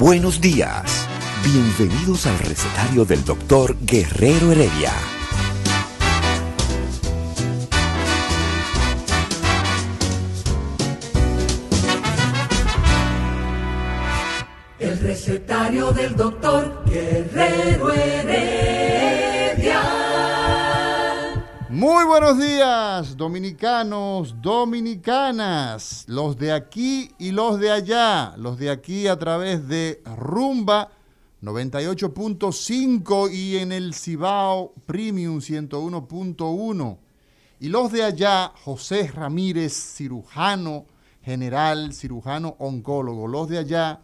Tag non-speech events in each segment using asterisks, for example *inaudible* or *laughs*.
Buenos días. Bienvenidos al recetario del doctor Guerrero Heredia. El recetario del doctor Guerrero Muy buenos días, dominicanos, dominicanas, los de aquí y los de allá, los de aquí a través de Rumba 98.5 y en el Cibao Premium 101.1. Y los de allá, José Ramírez, cirujano general, cirujano oncólogo, los de allá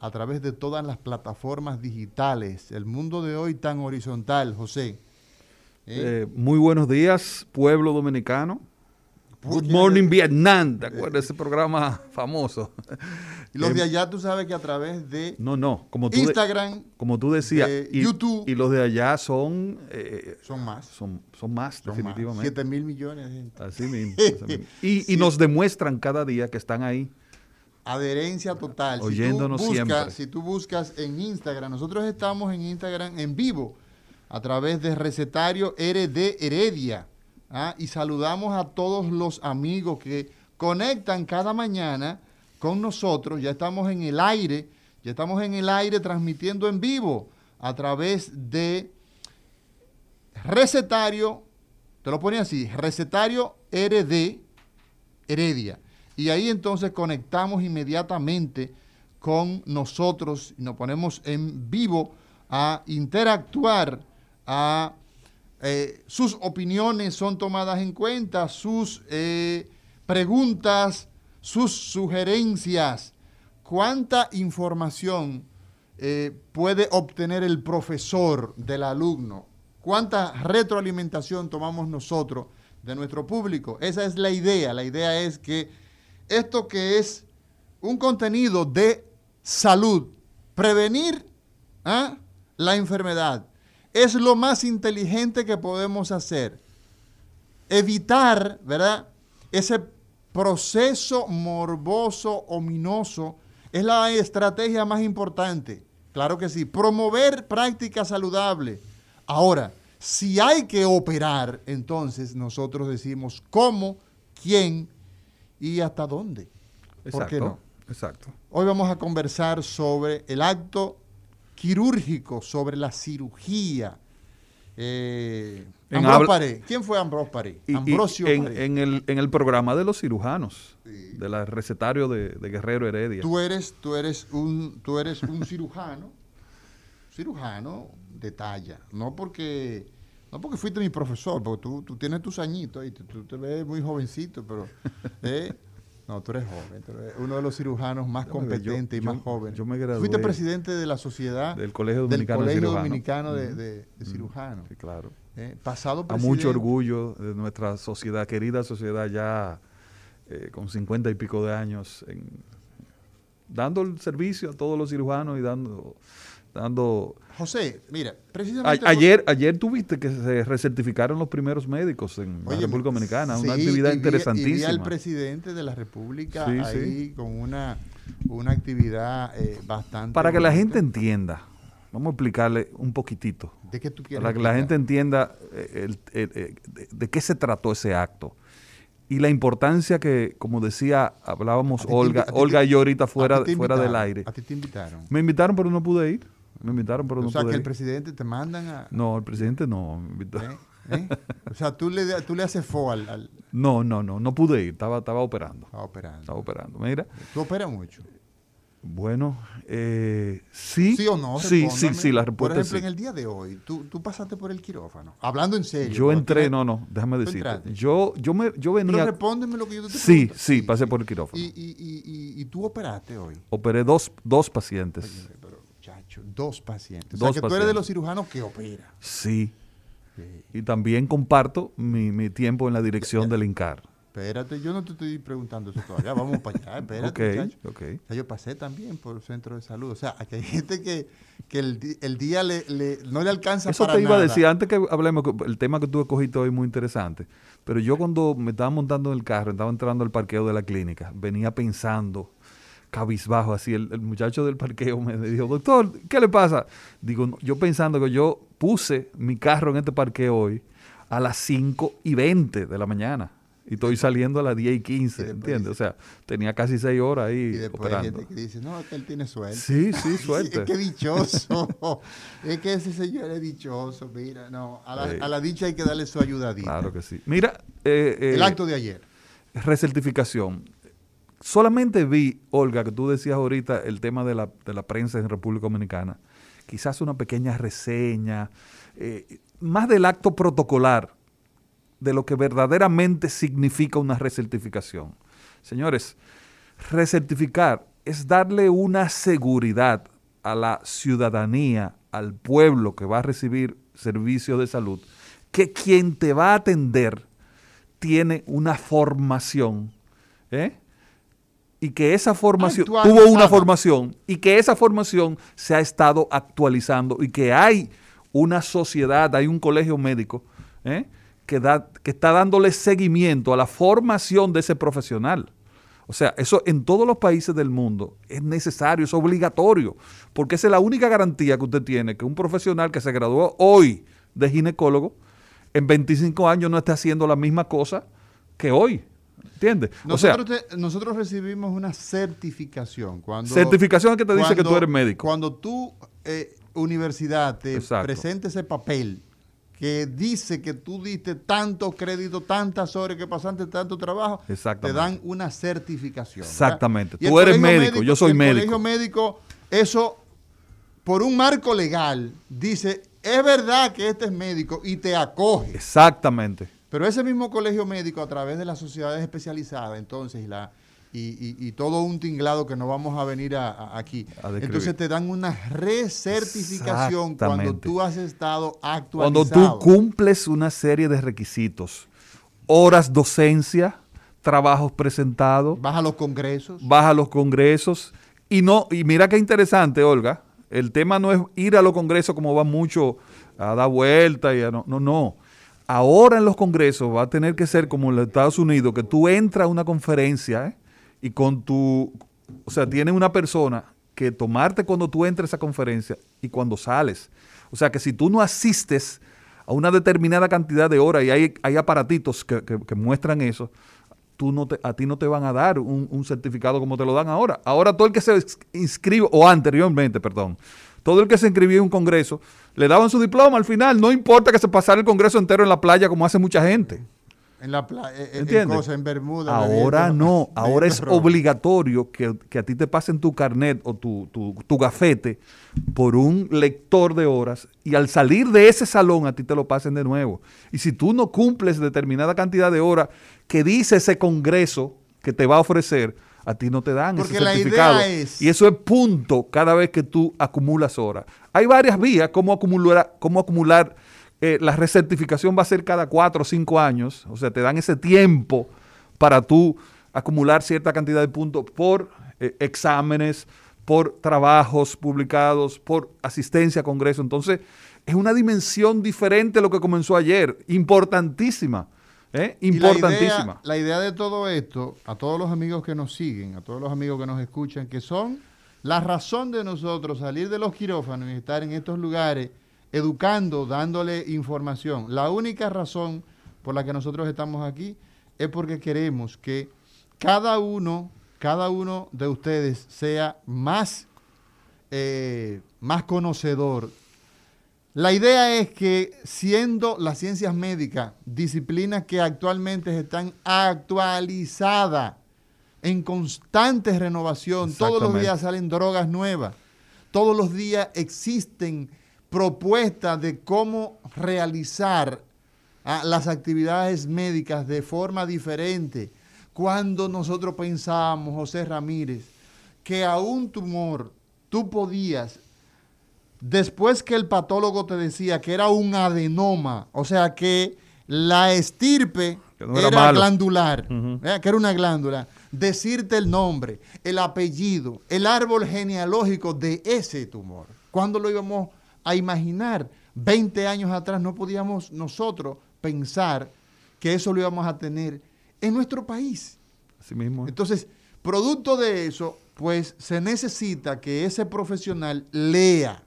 a través de todas las plataformas digitales. El mundo de hoy tan horizontal, José. ¿Eh? Eh, muy buenos días, pueblo dominicano. Good Morning Vietnam, ¿te acuerdas de ese programa *laughs* famoso? Y los de allá, tú sabes que a través de no, no, como tú Instagram, como tú decías, y, YouTube. Y los de allá son... Eh, son más. Son, son más, definitivamente. 7 mil millones de gente. Así mismo. *laughs* Y, y nos demuestran cada día que están ahí. Adherencia total. Oyéndonos si tú buscas, siempre. Si tú buscas en Instagram, nosotros estamos en Instagram en vivo a través de Recetario RD Heredia. ¿ah? Y saludamos a todos los amigos que conectan cada mañana con nosotros. Ya estamos en el aire, ya estamos en el aire transmitiendo en vivo a través de Recetario, te lo pone así, Recetario RD Heredia. Y ahí entonces conectamos inmediatamente con nosotros y nos ponemos en vivo a interactuar, a eh, sus opiniones son tomadas en cuenta, sus eh, preguntas, sus sugerencias. ¿Cuánta información eh, puede obtener el profesor del alumno? ¿Cuánta retroalimentación tomamos nosotros de nuestro público? Esa es la idea. La idea es que esto que es un contenido de salud, prevenir ¿ah? la enfermedad, es lo más inteligente que podemos hacer. Evitar, ¿verdad? Ese proceso morboso, ominoso, es la estrategia más importante. Claro que sí. Promover prácticas saludables. Ahora, si hay que operar, entonces nosotros decimos cómo, quién y hasta dónde. Exacto, ¿Por qué no? Exacto. Hoy vamos a conversar sobre el acto quirúrgico, sobre la cirugía. Eh, Ambrós Paré. ¿Quién fue Ambrós Paré? Y, Ambrosio y en, Paré. en, el, en el programa de los cirujanos, sí. del recetario de, de, Guerrero Heredia. Tú eres, tú eres un, tú eres un cirujano, cirujano de talla. No porque, no porque fuiste mi profesor, porque tú, tú tienes tus añitos y tú, tú te ves muy jovencito, pero eh, no, tú eres joven, tú eres uno de los cirujanos más competentes yo, y más jóvenes. Yo me gradué. Fuiste presidente de la sociedad del Colegio Dominicano, del Colegio de, Dominicano de, de, de, Cirujanos. Sí, claro. Eh, pasado presidente. A mucho orgullo de nuestra sociedad, querida sociedad ya eh, con cincuenta y pico de años, en, dando el servicio a todos los cirujanos y dando... dando José, mira, precisamente... A, ayer, ayer tuviste que se recertificaron los primeros médicos en Oye, la República Dominicana, sí, una actividad y vi, interesantísima. Y vi al presidente de la República sí, ahí sí. con una, una actividad eh, bastante... Para que la gente entienda, vamos a explicarle un poquitito. ¿De qué tú quieres? Para que explicar? la gente entienda eh, el, el, el, de, de, qué se trató ese acto. Y la importancia que, como decía, hablábamos Olga, Olga y yo ahorita fuera, fuera del aire. ¿A ti te invitaron? Me invitaron, pero no pude ir. Me invitaron, pero o no sea, pude que ir. el presidente te mandan a... No, el presidente no me invitó. ¿Eh? ¿Eh? O sea, tú le, tú le haces fo al, al, No, no, no, no pude ir. Estaba, estaba operando. Estaba operando. Estaba operando. Mira. ¿Tú operas mucho? Bueno, eh, sí. ¿Sí o no? Sí, sí, sí, la Por respuesta ejemplo, es en sí. el día de hoy, tú, tú pasaste por el quirófano. Hablando en serio. Yo entré, no, no, déjame ¿Tú decirte. Yo, yo, me, yo Pero venía. respóndeme lo que yo te Sí, pregunto. sí, pasé por el quirófano. Y, y, y, y, y tú operaste hoy. Operé dos, dos pacientes. Oye, dos pacientes. o Dos sea, que tú eres de los cirujanos que opera. Sí. Y también comparto mi, mi tiempo en la dirección del INCAR. Espérate, yo no te estoy preguntando eso todavía. Vamos para allá, espérate, Ok, muchacho. ok. O sea, yo pasé también por el centro de salud. O sea, aquí hay gente que, que el, día le, le- no le alcanza Eso para te iba a nada. decir, antes que hablemos, el tema que tú escogiste hoy es muy interesante, pero yo cuando me estaba montando en el carro, estaba entrando al parqueo de la clínica, venía pensando, cabizbajo, así, el, el muchacho del parqueo me dijo, doctor, ¿qué le pasa? Digo, yo pensando que yo puse mi carro en este parqueo hoy a las 5 y 20 de la mañana. Y estoy saliendo a las 10 y 15, Y después ¿entiendes? O sea, tenía casi 6 horas ahí Y después hay operando. gente que dice, no, es que él tiene suerte. Sí, sí, *laughs* suerte. es que dichoso. *laughs* es que ese señor es dichoso. Mira, no, a la, Sí. a la dicha hay que darle su ayudadita. Claro que sí. Mira, eh, eh, El acto de ayer. recertificación. Solamente vi, Olga, que tú decías ahorita el tema de la, de la prensa en República Dominicana. Quizás una pequeña reseña, eh, más del acto protocolar, de lo que verdaderamente significa una recertificación. Señores, recertificar es darle una seguridad a la ciudadanía, al pueblo que va a recibir servicios de salud, que quien te va a atender tiene una formación, ¿eh? Y que esa formación tuvo una formación y que esa formación se ha estado actualizando y que hay una sociedad, hay un colegio médico ¿eh? que, da, que está dándole seguimiento a la formación de ese profesional. O sea, eso en todos los países del mundo es necesario, es obligatorio, porque esa es la única garantía que usted tiene, que un profesional que se graduó hoy de ginecólogo, en 25 años no esté haciendo la misma cosa que hoy. ¿Entiendes? O sea, Nosotros, te- nosotros recibimos una certificación. Cuando, Certificación que te dice que tú eres médico. Cuando tú, eh, universidad, te Exacto. presenta ese papel que dice que tú diste tanto crédito, tantas horas que pasaste tanto trabajo, te dan una certificación. Exactamente. Y el Tú eres médico, yo soy el médico. colegio médico, eso, por un marco legal, dice, es verdad que este es médico y te acoge. exactamente. Pero ese mismo colegio médico, a través de las sociedades especializadas, entonces, y, la, y, y- y todo un tinglado que no vamos a venir a- a- aquí, A entonces te dan una recertificación cuando tú has estado Cuando actualizado. tú cumples una serie de requisitos, horas docencia, trabajos presentados, Vas a los congresos. vas a los congresos y no y mira qué interesante, Olga, el tema no es ir a los congresos como va mucho a dar vueltas y a no, no, no. Ahora en los congresos va a tener que ser como en los Estados Unidos, que tú entras a una conferencia ¿eh? y con tu, o sea, tiene una persona que tomarte cuando tú entres a esa conferencia y cuando sales. O sea, que si tú no asistes a una determinada cantidad de horas y hay, aparatitos que, que- muestran eso, tú no te, a ti no te van a dar un, un certificado como te lo dan ahora. Ahora todo el que se ins- inscribe, o anteriormente, perdón, todo el que se inscribió en un congreso, le daban su diploma al final, no importa que se pasara el congreso entero en la playa como hace mucha gente. En la playa, en, en ¿Entiendes? cosa, en Bermuda. Ahora no, *laughs* ahora es obligatorio que, que a ti te pasen tu carnet o tu, tu, tu gafete por un lector de horas y al salir de ese salón a ti te lo pasen de nuevo. Y si tú no cumples determinada cantidad de horas que dice ese congreso que te va a ofrecer, a ti no te dan Porque ese la idea certificado. es- Y eso es punto cada vez que tú acumulas horas. Hay varias vías cómo acumular, cómo acumular eh, la recertificación va a ser cada cuatro o cinco años, o sea, te dan ese tiempo para tú acumular cierta cantidad de puntos por eh, exámenes, por trabajos publicados, por asistencia a congreso. Entonces, es una dimensión diferente a lo que comenzó ayer, importantísima, ¿eh? La importantísima. idea, la idea de todo esto, a todos los amigos que nos siguen, a todos los amigos que nos escuchan, que son la razón de nosotros salir de los quirófanos y estar en estos lugares educando, dándole información. La única razón por la que nosotros estamos aquí es porque queremos que cada uno, cada uno de ustedes sea más, eh, más conocedor la idea es que siendo las ciencias médicas disciplinas que actualmente están actualizadas, en constante renovación. Todos los días salen drogas nuevas. Todos los días existen propuestas de cómo realizar ah, las actividades médicas de forma diferente. Cuando nosotros pensábamos, José Ramírez, que a un tumor tú podías, después que el patólogo te decía que era un adenoma, o sea que la estirpe Que no era glandular. ¿verdad? que era una glándula, decirte el nombre, el apellido, el árbol genealógico de ese tumor. ¿Cuándo lo íbamos a imaginar? 20 años atrás no podíamos nosotros pensar que eso lo íbamos a tener en nuestro país. Así mismo. es. Entonces, producto de eso, pues se necesita que ese profesional lea,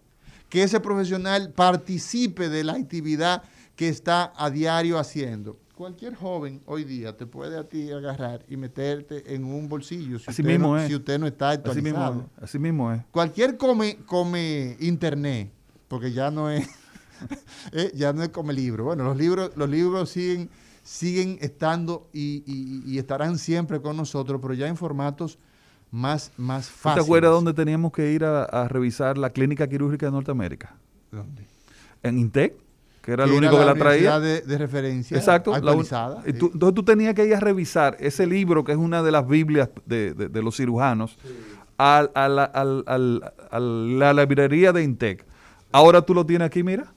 que ese profesional participe de la actividad que está a diario haciendo. Cualquier joven hoy día te puede a ti agarrar y meterte en un bolsillo si, Así usted, mismo no, es. si usted no está Así actualizado. mismo, así mismo es. Cualquier come, come internet, porque ya no es, *laughs* eh, ya no es come libro. Bueno, los libros, los libros siguen, siguen estando y, y- y estarán siempre con nosotros, pero ya en formatos más, más ¿Tú fáciles. ¿Te acuerdas dónde teníamos que ir a, a revisar la clínica quirúrgica de Norteamérica? ¿Dónde? En Intec, que era el Que único que la traía. De, de referencia Exacto. la actualizada. y sí. tú- entonces tú tenías que ir a revisar ese libro, que es una de las Biblias de, de- de los cirujanos, al- a, la, a la librería de Intec. Ahora tú lo tienes aquí, mira.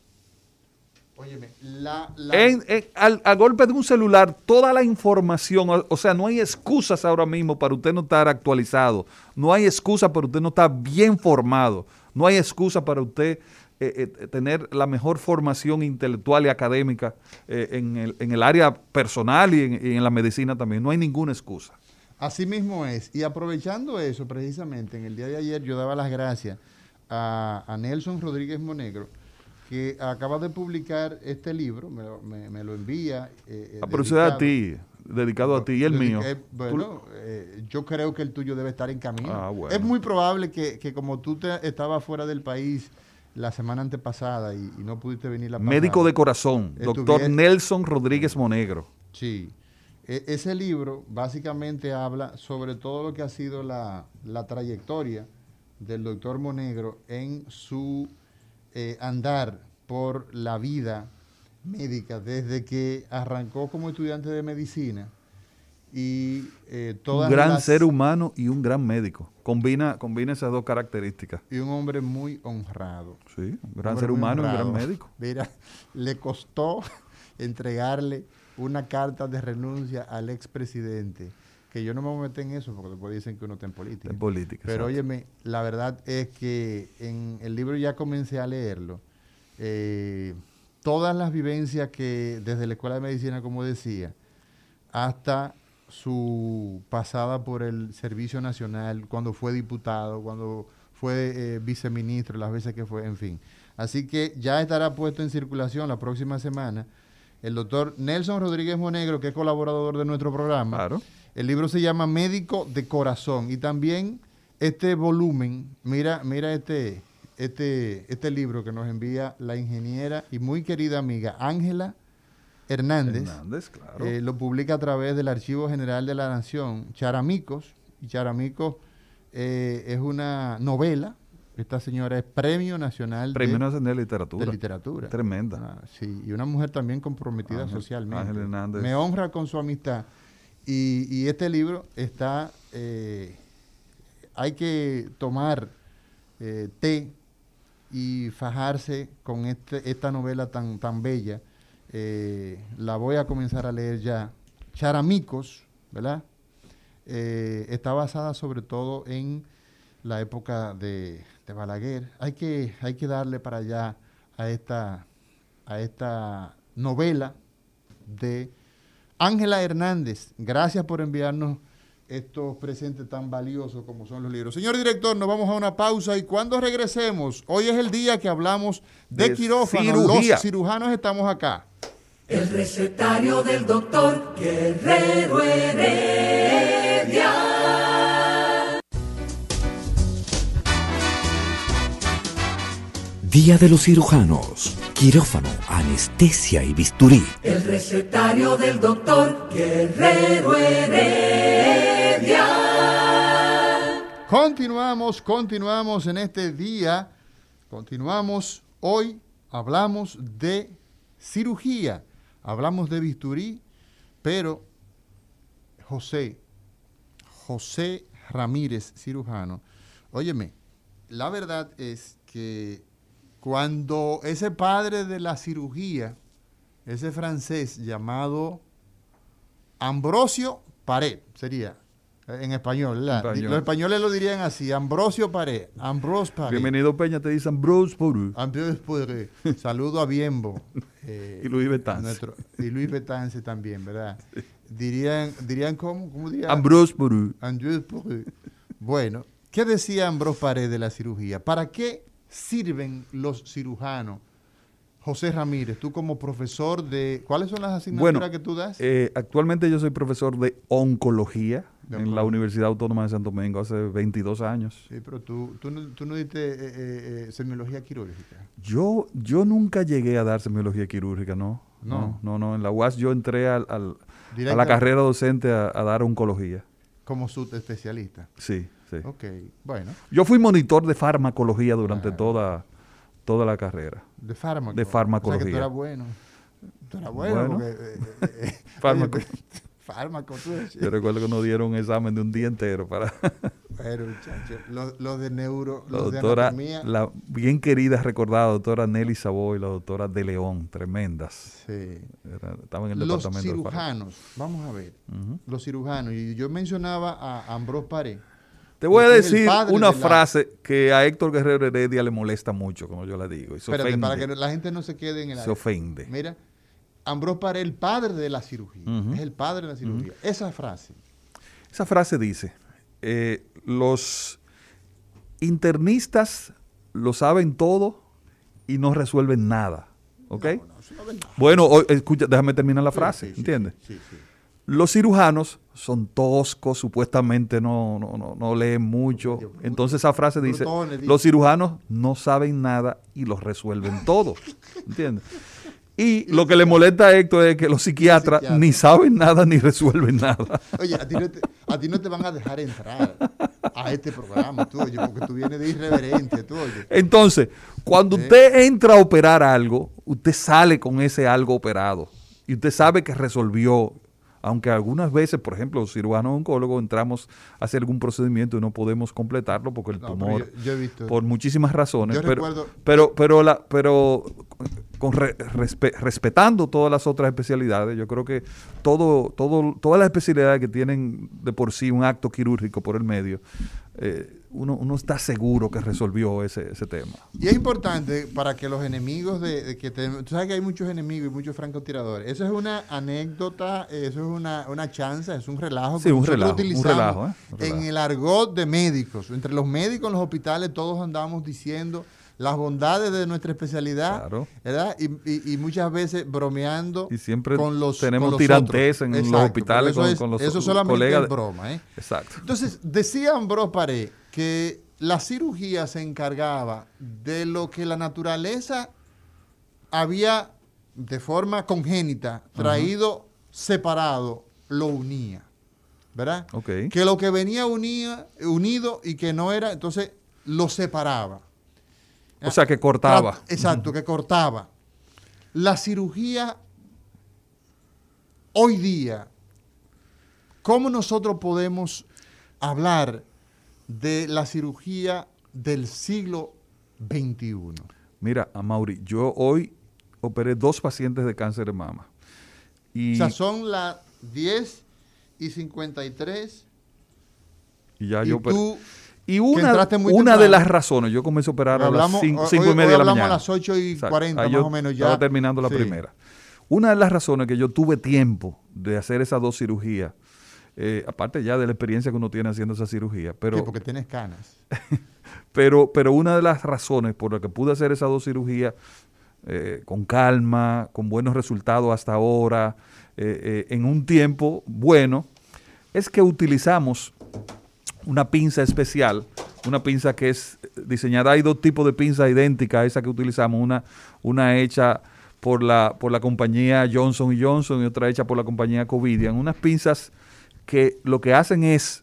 Óyeme, la, la- En- en- al, a golpe de un celular, toda la información, o, o sea, no hay excusas ahora mismo para usted no estar actualizado, no hay excusa para usted no estar bien formado, no hay excusa para usted eh, eh, tener la mejor formación intelectual y académica eh, en, el, en el área personal y en, y en la medicina también, no hay ninguna excusa. Así mismo es. Y aprovechando eso, precisamente, en el día de ayer yo daba las gracias a, a Nelson Rodríguez Monegro, que acaba de publicar este libro, me, lo- me- me lo envía. eh, eh, Ah, pero es a dedicado- ti, dedicado a ti y el Dedica- mío. eh, bueno, eh, yo creo que el tuyo debe estar en camino. Ah, bueno. Es muy probable que, que como tú te, estabas fuera del país la semana antepasada y, y no pudiste venir la médico pasada. de corazón, doctor Nelson Rodríguez Monegro. Sí. E- ese libro básicamente habla sobre todo lo que ha sido la, la trayectoria del doctor Monegro en su eh, andar por la vida médica desde que arrancó como estudiante de medicina y eh, todas un gran las- ser humano y un gran médico. Combina, combina esas dos características. y un hombre muy honrado. Sí, un gran ser humano y un gran médico. Mira, *laughs* le costó *laughs* entregarle una carta de renuncia al expresidente, que yo no me voy a meter en eso porque después dicen que uno está en política. En política. Pero exacto. óyeme, la verdad es que en el libro ya comencé a leerlo. eh, todas las vivencias que desde la Escuela de Medicina, como decía, hasta su pasada por el Servicio Nacional, cuando fue diputado, cuando fue eh, viceministro, las veces que fue, en fin. Así que ya estará puesto en circulación la próxima semana el doctor Nelson Rodríguez Monegro, que es colaborador de nuestro programa. Claro. El libro se llama Médico de Corazón y también este volumen, mira, mira este, este, este libro que nos envía la ingeniera y muy querida amiga Ángela Hernández. Hernández, claro. Eh, lo publica a través del Archivo General de la Nación, Charamicos. Y Charamicos eh, es una novela. Esta señora es Premio Nacional Premio de, Nacional de Literatura. de Literatura. Tremenda. Ah, sí, y una mujer también comprometida Ángel- socialmente. Ángel Hernández. Me honra con su amistad. Y, este libro está, eh, hay que tomar eh, té y fajarse con este, esta novela tan, tan bella. Eh, la voy a comenzar a leer ya. Charamicos, ¿verdad? Está basada sobre todo en la época de, de Balaguer. Hay que, hay que darle para allá a esta, a esta novela de Ángela Hernández. Gracias por enviarnos estos presentes tan valiosos como son los libros. Señor director, nos vamos a una pausa y cuando regresemos, hoy es el día que hablamos de, De quirófano. cirugía. Los cirujanos estamos acá. El recetario del doctor Guerrero Heredia. Día de los cirujanos. Quirófano, anestesia y bisturí. El recetario del doctor Guerrero Heredia. Continuamos, continuamos en este día. Continuamos. Hoy hablamos de cirugía. Hablamos de bisturí, pero José, José Ramírez, cirujano. Óyeme, la verdad es que cuando ese padre de la cirugía, ese francés llamado Ambrosio Pared, sería eh, en español, ¿verdad? Español. Los españoles lo dirían así, Ambrosio Pared, Ambrose Pared. Bienvenido Peña, te dicen Bruce Poru. Ambrose Pared. Saludo a Biembo. *laughs* eh, Y Luis Betance. nuestro- y Luis Betance también, ¿verdad? *laughs* Dirían, dirían ¿cómo? ¿Cómo dirían? Ambrose Poru. Andrés Poré. Bueno, ¿qué decía Ambrose Pared de la cirugía? ¿Para qué sirven los cirujanos? José Ramírez, tú como profesor de... ¿Cuáles son las asignaturas Bueno, que tú das? eh, actualmente yo soy profesor de oncología De en la. Universidad Autónoma de Santo Domingo hace 22 años. sí, pero tú, tú, no, tú no diste eh, eh, eh, semiología quirúrgica. Yo, yo nunca llegué a dar semiología quirúrgica, ¿no? No. No, no, no. En la UAS yo entré al- al- a la carrera docente a, a dar oncología. Como subespecialista. Sí, sí. Ok, bueno, Yo fui monitor de farmacología durante Ah. toda, toda la carrera. de fármaco. De farmacología. O sea que tú eras bueno. Tú eras bueno. Bueno. porque, eh, eh, eh, Fármaco. *laughs* oye, fármaco, *laughs* tú decías. Yo recuerdo que nos dieron un examen de un día entero para *laughs* Bueno, muchachos, los los de neuro, la los de doctora, anatomía. la bien querida, recordada doctora Nelly Savoy y la doctora De León, tremendas. Sí. Era- estaban en el Los departamento de farmaco. cirujanos, vamos a ver, Ujú. los cirujanos, y yo mencionaba a Ambrose Paré. Te voy a decir una de la- frase que a Héctor Guerrero Heredia le molesta mucho, como yo le digo. Y se Espérate, ofende. para que la gente no se quede en el se ofende. Mira, Ambrose Paré, el padre de la cirugía, es el padre de la cirugía. Esa frase, Esa frase dice, eh, los internistas lo saben todo y no resuelven nada. ¿Ok? No, no, no. Bueno, escucha, déjame terminar la frase, Sí, sí, ¿entiendes? Sí, sí, sí. Los cirujanos son toscos, supuestamente no, no, no, no leen mucho. Entonces esa frase dice, los cirujanos no saben nada y los resuelven todo. ¿Entiendes? Y lo que le molesta a Héctor es que los psiquiatras ni saben nada ni resuelven nada. Oye, a ti, no te, a ti no te van a dejar entrar a este programa, tú, oye, porque tú vienes de irreverente, tú, oye. Entonces, cuando usted entra a operar algo, usted sale con ese algo operado y usted sabe que resolvió. Aunque algunas veces, por ejemplo, los cirujanos oncólogos entramos a hacer algún procedimiento y no podemos completarlo porque el No, tumor, yo- yo he visto- por muchísimas razones, Yo pero, recuerdo- pero, pero, la, pero con re- respe- respetando todas las otras especialidades, yo creo que todo, todo, todas las especialidades que tienen de por sí un acto quirúrgico por el medio, eh, uno, uno está seguro que resolvió ese, ese tema. Y es importante para que los enemigos de, de que tenemos, tú sabes que hay muchos enemigos y muchos francotiradores. Eso es una anécdota, eso es una, una chanza, es un relajo Sí, un nosotros relajo, un relajo, ¿eh? Un relajo. en el argot de médicos. Entre los médicos en los hospitales todos andamos diciendo las bondades de nuestra especialidad, Claro. ¿verdad? Y, y- y muchas veces bromeando Y siempre con los tenemos con los tirantes otros. en los hospitales pero con- eso es- con los Eso solamente colegas es broma, ¿eh? Exacto. Entonces, decía Ambrose Paré que la cirugía se encargaba de lo que la naturaleza había de forma congénita traído separado, lo unía. ¿Verdad? Que lo que venía unía, unido y que no era, entonces lo separaba. O sea, que cortaba. Exacto, que cortaba. La cirugía hoy día, ¿cómo nosotros podemos hablar de la cirugía del siglo XXI? Mira, a Mauri, yo hoy operé dos pacientes de cáncer de mama. Y, O sea, son las 10 y 53 y ya y yo operé. tú Y una, una de las razones, yo comencé a operar a las 5 hoy- y media de la hablamos mañana. a las 8 y Exacto. 40 Ahí más yo o menos ya. Estaba terminando la Sí. primera. Una de las razones que yo tuve tiempo de hacer esas dos cirugías, eh, aparte ya de la experiencia que uno tiene haciendo esa cirugía, pero, Sí, porque tienes canas. *laughs* pero, pero una de las razones por las que pude hacer esas dos cirugías eh, con calma, con buenos resultados hasta ahora, eh, en un tiempo bueno, es que utilizamos una pinza especial una pinza que es diseñada. Hay dos tipos de pinzas idénticas a esa que utilizamos. Una, una hecha por la, por la compañía Johnson Johnson y otra hecha por la compañía Covidian. Unas pinzas que lo que hacen es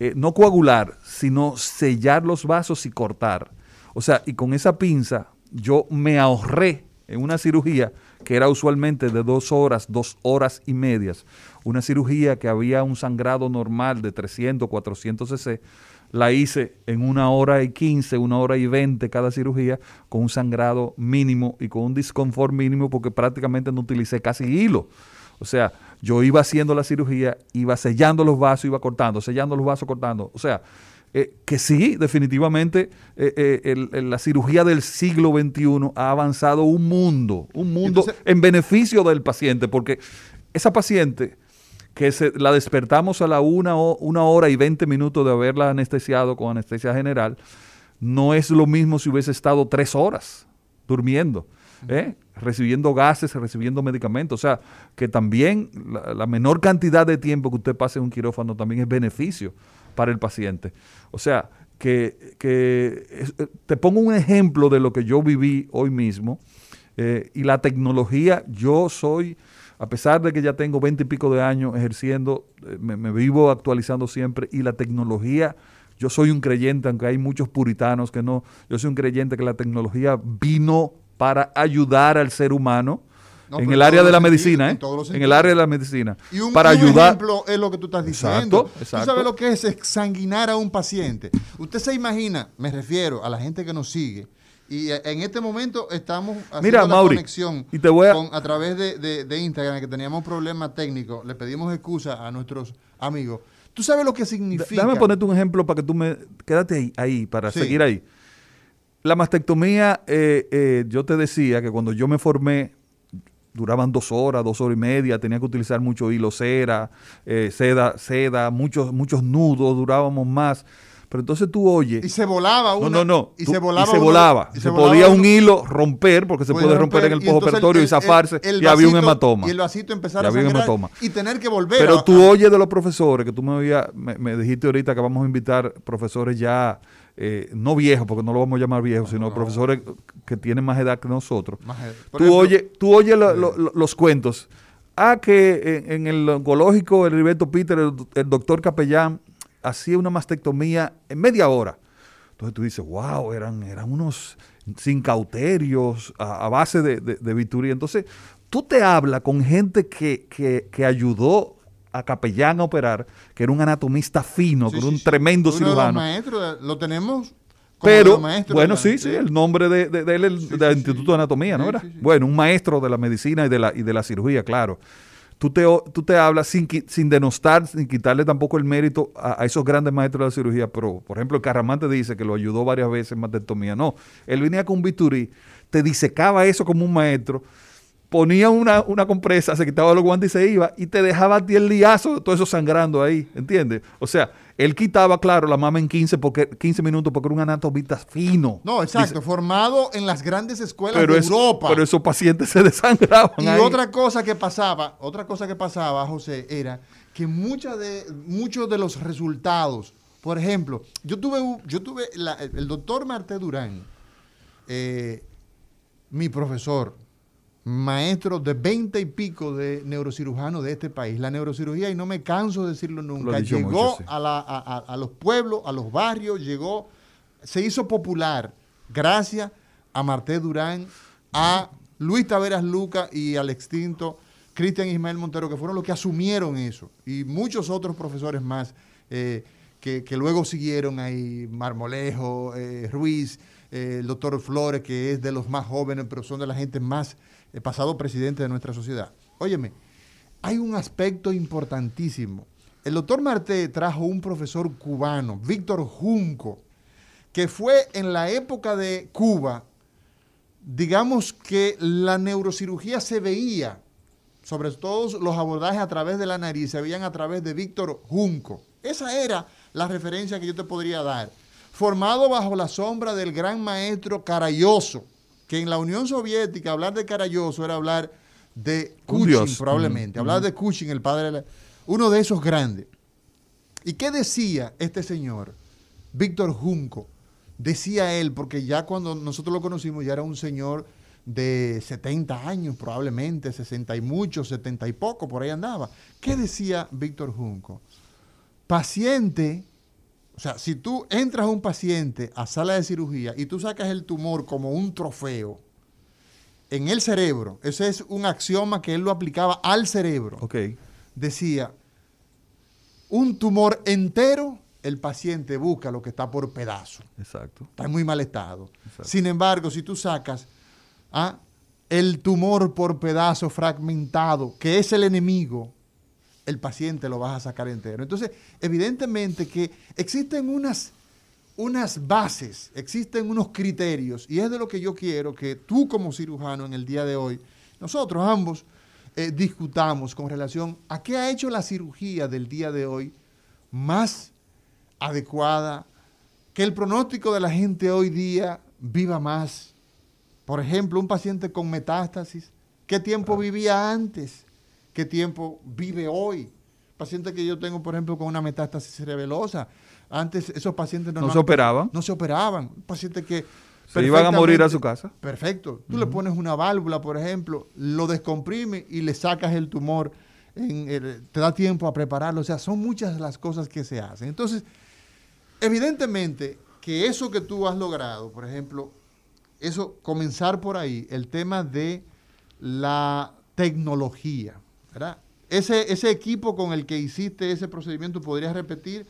eh, no coagular, sino sellar los vasos y cortar. O sea, y con esa pinza yo me ahorré en una cirugía que era usualmente de dos horas, dos horas y medias, una cirugía que había un sangrado normal de 300, 400 cc, la hice en una hora y 15, una hora y 20 cada cirugía, con un sangrado mínimo y con un disconfort mínimo porque prácticamente no utilicé casi hilo. O sea, yo iba haciendo la cirugía, iba sellando los vasos, iba cortando, sellando los vasos, cortando. O sea, eh, que sí, definitivamente eh, eh, la cirugía del siglo XXI ha avanzado un mundo, un mundo en beneficio del paciente, porque esa paciente que se, la despertamos a la una, una hora y 20 minutos de haberla anestesiado con anestesia general, no es lo mismo si hubiese estado tres horas durmiendo. recibiendo gases, recibiendo medicamentos. O sea, que también la, la, menor cantidad de tiempo que usted pase en un quirófano también es beneficio para el paciente. O sea, que, eh, te pongo un ejemplo de lo que yo viví hoy mismo. Eh, y la tecnología, yo soy, a pesar de que ya tengo veinte y pico de años ejerciendo, eh, me, me, vivo actualizando siempre, y la tecnología, yo soy un creyente, aunque hay muchos puritanos que no, yo soy un creyente que la tecnología vino para ayudar al ser humano en el área de la medicina, ¿eh? En, el área de la medicina. Y un, para ayudar. ejemplo es lo que tú estás diciendo. Exacto, exacto. Tú sabes lo que es exsanguinar a un paciente. Usted se imagina, me refiero a la gente que nos sigue, y en este momento estamos haciendo Mira, la conexión y te voy a... Con, a través de, de, de Instagram, que teníamos problemas técnicos. Le pedimos excusa a nuestros amigos. ¿Tú sabes lo que significa? Déjame ponerte un ejemplo para que tú me... Quédate ahí, ahí para seguir ahí. La mastectomía, eh, eh, yo te decía que cuando yo me formé duraban dos horas, dos horas y media, tenía que utilizar mucho hilo cera, eh, seda, seda, muchos, muchos nudos, durábamos más. Pero entonces tú oyes. Y se volaba uno. No, no, no. Y se volaba. Y se volaba. se, podía un hilo romper, porque se puede romper, en el postoperatorio y, zafarse, y había un hematoma. Y el vasito empezar a sangrar y tener que volver. Pero tú oyes de los profesores, que tú me, había, me dijiste ahorita que vamos a invitar profesores ya eh, no viejos, porque no lo vamos a llamar viejos, sino profesores que tienen más edad que nosotros. Tú oyes tú oye los cuentos. Ah, que en, el oncológico, el Heriberto Peter, el, doctor capellán, hacía una mastectomía en media hora. Entonces tú dices, wow, eran, eran unos sin cauterios, a, base de, de, Entonces, tú te hablas con gente que, que, que ayudó a capellán a operar, que era un anatomista fino, era un tremendo cirujano. lo tenemos pero, bueno, sí, sí, el nombre de, él es del Instituto de Anatomía, ¿no era? Bueno, un maestro de la medicina y de la, y de la cirugía, claro. Tú te, tú te hablas sin, sin denostar, sin quitarle tampoco el mérito a, esos grandes maestros de la cirugía, pero, por ejemplo, el Carramante dice que lo ayudó varias veces en mastectomía. No, él venía con bisturí, te disecaba eso como un maestro, ponía una, una, compresa, se quitaba los guantes y se iba y te dejaba a ti el liazo, todo eso sangrando ahí, ¿entiendes? O sea, él quitaba, claro, la mama en 15, porque, 15 minutos porque era un anatomista fino. No, exacto, formado en las grandes escuelas de Europa. Pero esos pacientes se *laughs* desangraban. Y otra cosa que pasaba, otra cosa que pasaba, José, era que de, muchos de los resultados, por ejemplo, yo tuve, yo tuve el doctor Marte Durán, eh, mi profesor, maestro de veinte y pico de neurocirujanos de este país. La neurocirugía, y no me canso de decirlo nunca, llegó a, los pueblos, a los barrios, llegó, se hizo popular gracias a Marté Durán, a Luis Taveras Luca y al extinto Cristian Ismael Montero, que fueron los que asumieron eso, y muchos otros profesores más eh, que, luego siguieron ahí, Marmolejo, eh, Ruiz, eh, el doctor Flores, que es de los más jóvenes, pero son de la gente más pasado presidente de nuestra sociedad. Óyeme, hay un aspecto importantísimo. El doctor Marté trajo un profesor cubano, Víctor Junco, que fue en la época de Cuba, digamos que la neurocirugía se veía, sobre todo los abordajes a través de la nariz, se veían a través de Víctor Junco. Esa era la referencia que yo te podría dar. Formado bajo la sombra del gran maestro Carayoso, que en la Unión Soviética hablar de Carayoso era hablar de Kuchin, probablemente. Hablar de Kuchin, el padre, de uno de esos grandes. ¿Y qué decía este señor? Víctor Junco, decía él, porque ya cuando nosotros lo conocimos ya era un señor de 70 años probablemente, 60 y muchos, 70 y poco, por ahí andaba. ¿Qué decía Víctor Junco? Paciente, o sea, si tú entras a un paciente a sala de cirugía y tú sacas el tumor como un trofeo en el cerebro, ese es un axioma que él lo aplicaba al cerebro. Ok. Decía, un tumor entero, el paciente busca lo que está por pedazo. Exacto. Está en muy mal estado. Exacto. Sin embargo, si tú sacas ah, el tumor por pedazo fragmentado, que es el enemigo, el paciente lo vas a sacar entero. Entonces, evidentemente que existen unas, unas bases, existen unos criterios, y es de lo que yo quiero que tú como cirujano en el día de hoy, nosotros ambos, eh, discutamos con relación a qué ha hecho la cirugía del día de hoy más adecuada, que el pronóstico de la gente hoy día viva más. Por ejemplo, un paciente con metástasis, ¿qué tiempo vivía antes? ¿Qué tiempo vive hoy? Paciente que yo tengo, por ejemplo, con una metástasis cerebelosa. Antes esos pacientes No se operaban. No se operaban. Un paciente que... Se iban a morir a su casa. Perfecto. Tú le pones una válvula, por ejemplo, lo descomprime y le sacas el tumor. en el- te da tiempo a prepararlo. O sea, son muchas las cosas que se hacen. Entonces, evidentemente que eso que tú has logrado, por ejemplo, eso, comenzar por ahí, el tema de la tecnología, ¿verdad? Ese, ese equipo con el que hiciste ese procedimiento, ¿podrías repetir eh,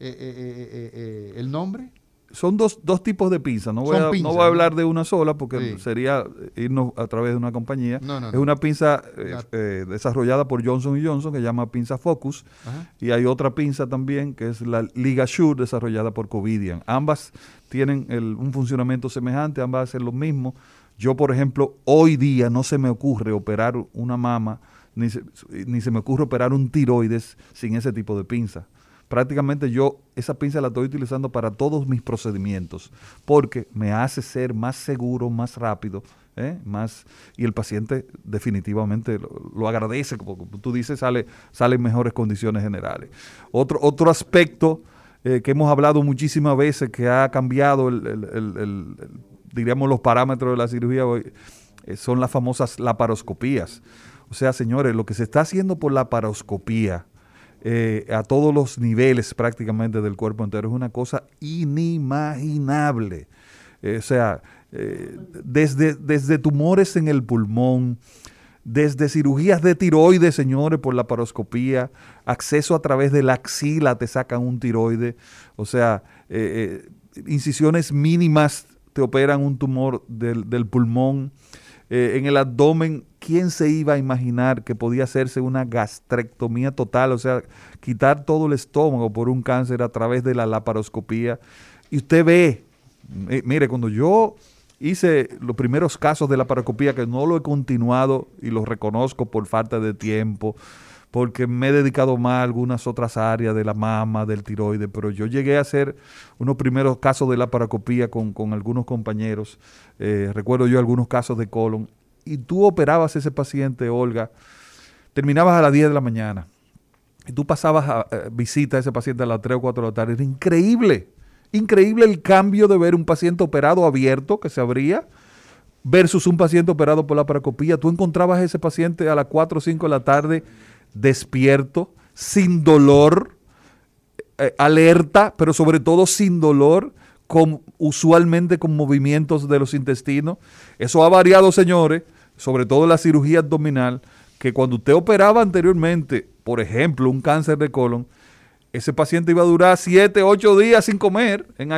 eh, eh, el nombre? Son dos, dos tipos de pinzas. No voy, a, no pinzas, voy a ¿no? hablar de una sola porque Sí. sería irnos a través de una compañía. No, no, es no. una pinza La- desarrollada por Johnson Johnson que se llama pinza Focus. Ajá. Y hay otra pinza también que es la Ligasure desarrollada por Covidian. Ambas tienen el- un funcionamiento semejante, ambas hacen lo mismo. Yo, por ejemplo, hoy día no se me ocurre operar una mama, ni se, ni se me ocurre operar un tiroides sin ese tipo de pinza. Prácticamente yo esa pinza la estoy utilizando para todos mis procedimientos porque me hace ser más seguro, más rápido, ¿eh? más y el paciente definitivamente lo, agradece, como tú dices, sale, en mejores condiciones generales. Otro, otro aspecto eh, que hemos hablado muchísimas veces que ha cambiado el- diríamos los parámetros de la cirugía hoy, eh, son las famosas laparoscopías. O sea, señores, lo que se está haciendo por la paroscopía eh, a todos los niveles prácticamente del cuerpo entero es una cosa inimaginable. Eh, o sea, eh, desde, desde tumores en el pulmón, desde cirugías de tiroides, señores, por la paroscopía, acceso a través de la axila, te sacan un tiroide, o sea, incisiones mínimas te operan un tumor del, del pulmón. En el abdomen, ¿quién se iba a imaginar que podía hacerse una gastrectomía total? O sea, quitar todo el estómago por un cáncer a través de la laparoscopía. Y usted ve, eh, mire, cuando yo hice los primeros casos de la paroscopía, que no lo he continuado y lo reconozco por falta de tiempo, porque me he dedicado más a algunas otras áreas de la mama, del tiroides, pero yo llegué a hacer unos primeros casos de la paracopía con, con algunos compañeros, eh, recuerdo yo algunos casos de colon, y tú operabas a ese paciente, Olga, terminabas a las 10 de la mañana, y tú pasabas a, eh, visita a ese paciente a las 3 o 4 de la tarde, era increíble, increíble el cambio de ver un paciente operado abierto, que se abría, versus un paciente operado por la paracopía. Tú encontrabas a ese paciente a las 4 o 5 de la tarde despierto, sin dolor, eh, alerta, pero sobre todo sin dolor, con, usualmente con movimientos de los intestinos. Eso ha variado, señores, sobre todo la cirugía abdominal, que cuando usted operaba anteriormente, por ejemplo, un cáncer de colon, ese paciente iba a durar 7, 8 días sin comer. En,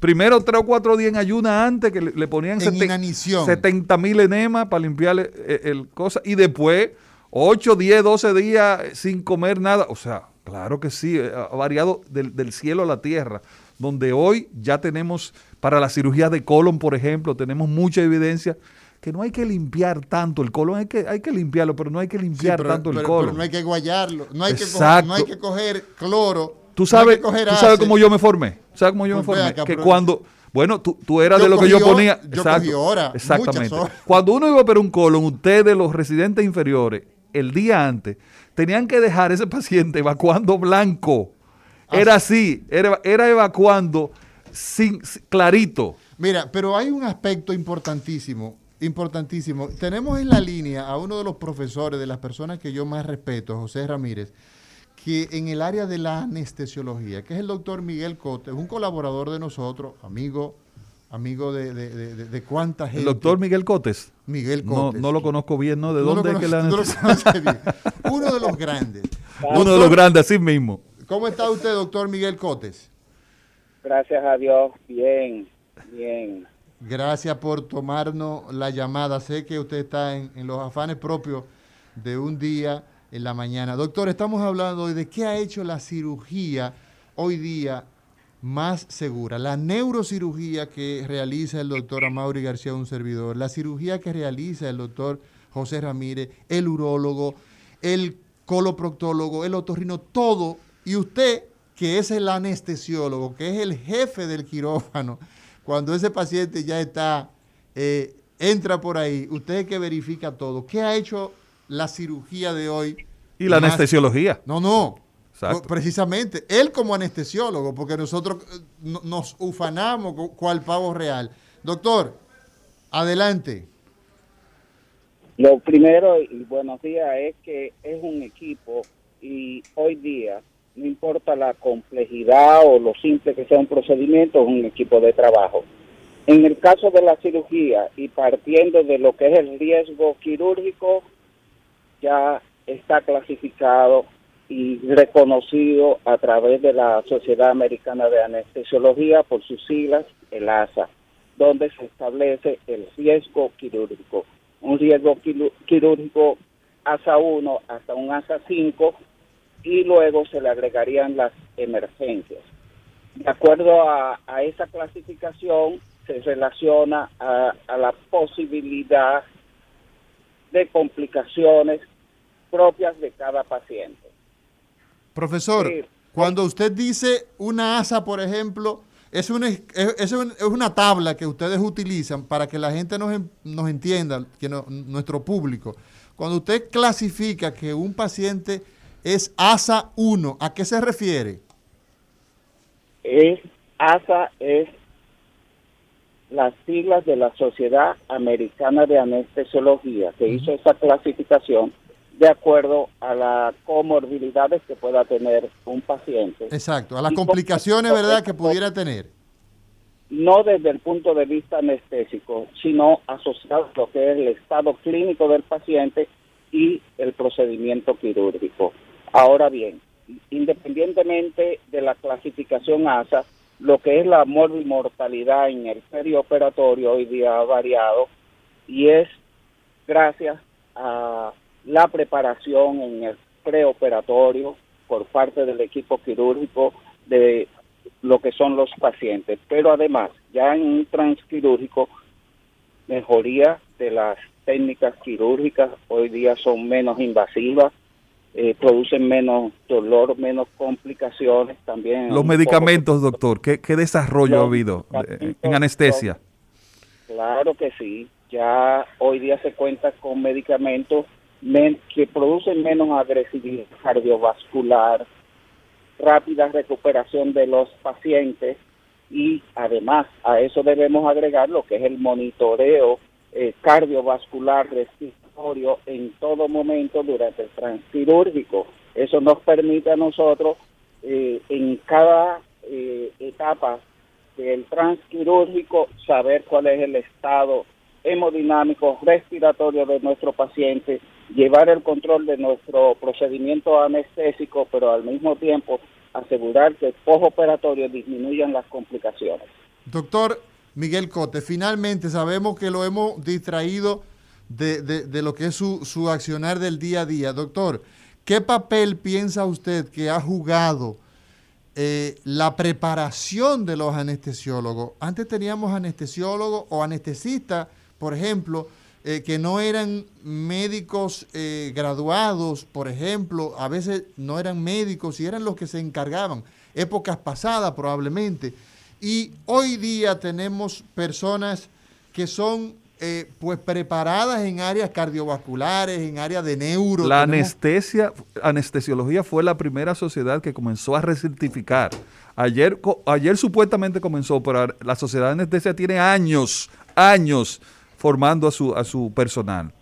primero 3 o 4 días en ayuna antes, que le, le ponían En seten- inanición. 70 mil enemas para limpiarle eh, el cosa. Y después 8, 10, 12 días sin comer nada. O sea, claro que sí, eh, ha variado del, del cielo a la tierra. Donde hoy ya tenemos, para la cirugía de colon, por ejemplo, tenemos mucha evidencia que no hay que limpiar tanto el colon, hay que, hay que limpiarlo, pero no hay que Sí, limpiar pero, tanto el colon. pero no hay que guayarlo, no hay que, coger, no hay que coger cloro. Tú sabes, tú sabes cómo yo me formé. ¿Sabes cómo yo me Pues formé? acá, que cuando, bueno, tú, tú eras Yo de lo que yo ponía. yo cogí horas, exactamente. horas. Cuando uno iba a operar un colon, ustedes, los residentes inferiores, el día antes, tenían que dejar ese paciente evacuando blanco. Era así, era, era evacuando sin, clarito. Mira, pero hay un aspecto importantísimo, importantísimo. Tenemos en la línea a uno de los profesores, de las personas que yo más respeto, José Ramírez, que en el área de la anestesiología, que es el doctor Miguel Cote, un colaborador de nosotros, amigo, amigo de, de, de, cuánta gente. El doctor Miguel Cotes. Miguel Cotes. No, no lo conozco bien, ¿no? ¿De dónde es que la Uno de los grandes. *laughs* Uno de los grandes, así mismo. ¿Cómo está usted, doctor Miguel Cotes? Gracias a Dios, bien, bien. Gracias por tomarnos la llamada. Sé que usted está en, los afanes propios de un día en la mañana. Doctor, estamos hablando hoy de qué ha hecho la cirugía hoy día más segura. La neurocirugía que realiza el doctor Amaury García, un servidor, la cirugía que realiza el doctor José Ramírez, el urólogo, el coloproctólogo, el otorrino, todo. Y usted, que es el anestesiólogo, que es el jefe del quirófano, cuando ese paciente ya está, eh, entra por ahí, usted que verifica todo. ¿Qué ha hecho la cirugía de hoy? Y la anestesiología. No, no. Precisamente, él como anestesiólogo, porque nosotros eh, nos ufanamos cual pavo real. Doctor, adelante. Lo primero y buenos días es que es un equipo y hoy día, no importa la complejidad o lo simple que sea un procedimiento, es un equipo de trabajo. En el caso de la cirugía y partiendo de lo que es el riesgo quirúrgico, ya está clasificado y reconocido a través de la Sociedad Americana de Anestesiología por sus siglas, el ASA, donde se establece el riesgo quirúrgico. Un riesgo quirúrgico ASA 1 hasta un ASA 5 y luego se le agregarían las emergencias. De acuerdo a, esa clasificación, se relaciona a, a la posibilidad de complicaciones propias de cada paciente. Profesor, cuando usted dice una asa, por ejemplo, es una, es, una tabla que ustedes utilizan para que la gente nos, nos entienda, que nuestro público. Cuando usted clasifica que un paciente es ASA 1, ¿a qué se refiere? Es, ASA es las siglas de la Sociedad Americana de Anestesiología, que hizo esa clasificación de acuerdo a las comorbilidades que pueda tener un paciente. Exacto, a las complicaciones, ¿verdad?, que pudiera tener. No desde el punto de vista anestésico, sino asociado a lo que es el estado clínico del paciente y el procedimiento quirúrgico. Ahora bien, independientemente de la clasificación ASA, lo que es la mortalidad en el perioperatorio hoy día ha variado y es gracias a la preparación en el preoperatorio por parte del equipo quirúrgico de lo que son los pacientes, pero además ya en un transquirúrgico mejoría de las técnicas quirúrgicas hoy día son menos invasivas, eh, producen menos dolor, menos complicaciones también. Los medicamentos, doctor, ¿qué, desarrollo ha habido en anestesia? Claro que sí, ya hoy día se cuenta con medicamentos que producen menos agresividad cardiovascular, rápida recuperación de los pacientes y además a eso debemos agregar lo que es el monitoreo eh, cardiovascular en todo momento durante el transquirúrgico. Eso nos permite a nosotros eh, en cada eh, etapa del transquirúrgico saber cuál es el estado hemodinámico respiratorio de nuestro paciente llevar el control de nuestro procedimiento anestésico, pero al mismo tiempo asegurar que postoperatorio disminuyan las complicaciones. Doctor Miguel Cote, finalmente sabemos que lo hemos distraído de, de, lo que es su, su, accionar del día a día. Doctor, ¿qué papel piensa usted que ha jugado eh, la preparación de los anestesiólogos? Antes teníamos anestesiólogos o anestesistas, por ejemplo, eh, que no eran médicos eh, graduados, por ejemplo, a veces no eran médicos y eran los que se encargaban, épocas pasadas probablemente. Y hoy día tenemos personas que son eh, pues preparadas en áreas cardiovasculares, en áreas de neuro. La anestesia, anestesiología fue la primera sociedad que comenzó a recertificar. Ayer, ayer supuestamente comenzó, pero la sociedad de anestesia tiene años, años formando a su, a su personal.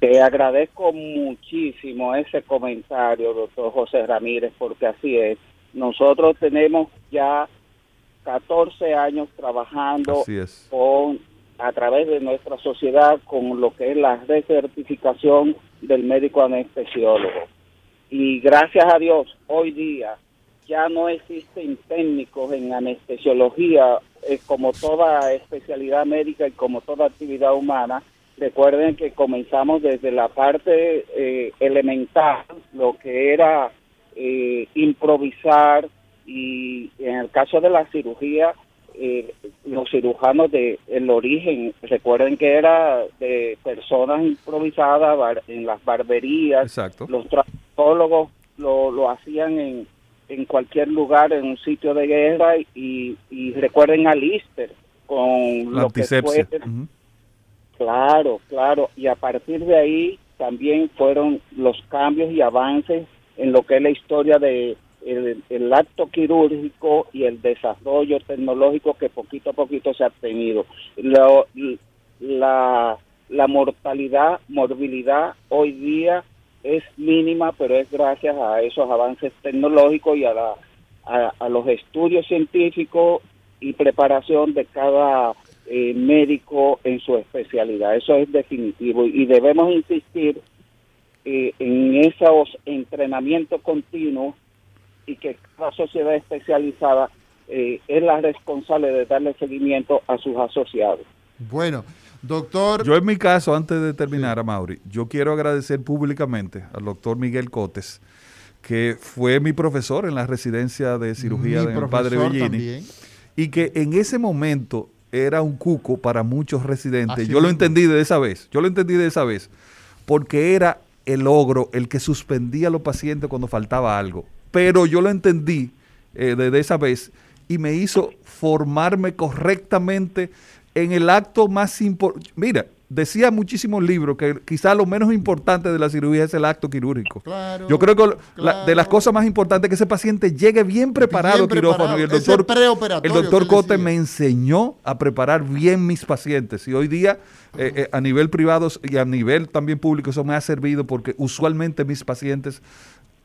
Te agradezco muchísimo ese comentario, doctor José Ramírez, porque así es. Nosotros tenemos ya 14 años trabajando con a través de nuestra sociedad con lo que es la recertificación del médico anestesiólogo. Y gracias a Dios, hoy día ya no existen técnicos en anestesiología, es como toda especialidad médica y como toda actividad humana, Recuerden que comenzamos desde la parte eh, elemental, lo que era eh, improvisar y en el caso de la cirugía, eh, los cirujanos de el origen, recuerden que era de personas improvisadas en las barberías, los traumatólogos lo, lo hacían en, en cualquier lugar, en un sitio de guerra y, y recuerden a Lister con lo que fue... Claro, claro. Y a partir de ahí también fueron los cambios y avances en lo que es la historia de el, acto quirúrgico y el desarrollo tecnológico que poquito a poquito se ha tenido. la, la mortalidad, morbilidad hoy día es mínima, pero es gracias a esos avances tecnológicos y a, la, a los estudios científicos y preparación de cada eh, médico en su especialidad. Eso es definitivo y debemos insistir eh, en esos entrenamientos continuos y que cada sociedad especializada eh, es la responsable de darle seguimiento a sus asociados. Bueno, doctor. Yo en mi caso, antes de terminar, a Mauri, yo quiero agradecer públicamente al doctor Miguel Cotes, que fue mi profesor en la residencia de cirugía de Padre Bellini, y que en ese momento era un cuco para muchos residentes. yo lo entendí de esa vez, yo lo entendí de esa vez, porque era el ogro el que suspendía a los pacientes cuando faltaba algo. Pero yo lo entendí eh, de esa vez y me hizo formarme correctamente en el acto más importante. Mira, decía muchísimos libros que quizá lo menos importante de la cirugía es el acto quirúrgico. Yo creo que de las cosas más importantes es que ese paciente llegue bien preparado al quirófano. Y el doctor, el doctor Cote me enseñó a preparar bien mis pacientes. Y hoy día, eh, eh, a nivel privado y a nivel también público, eso me ha servido porque usualmente mis pacientes,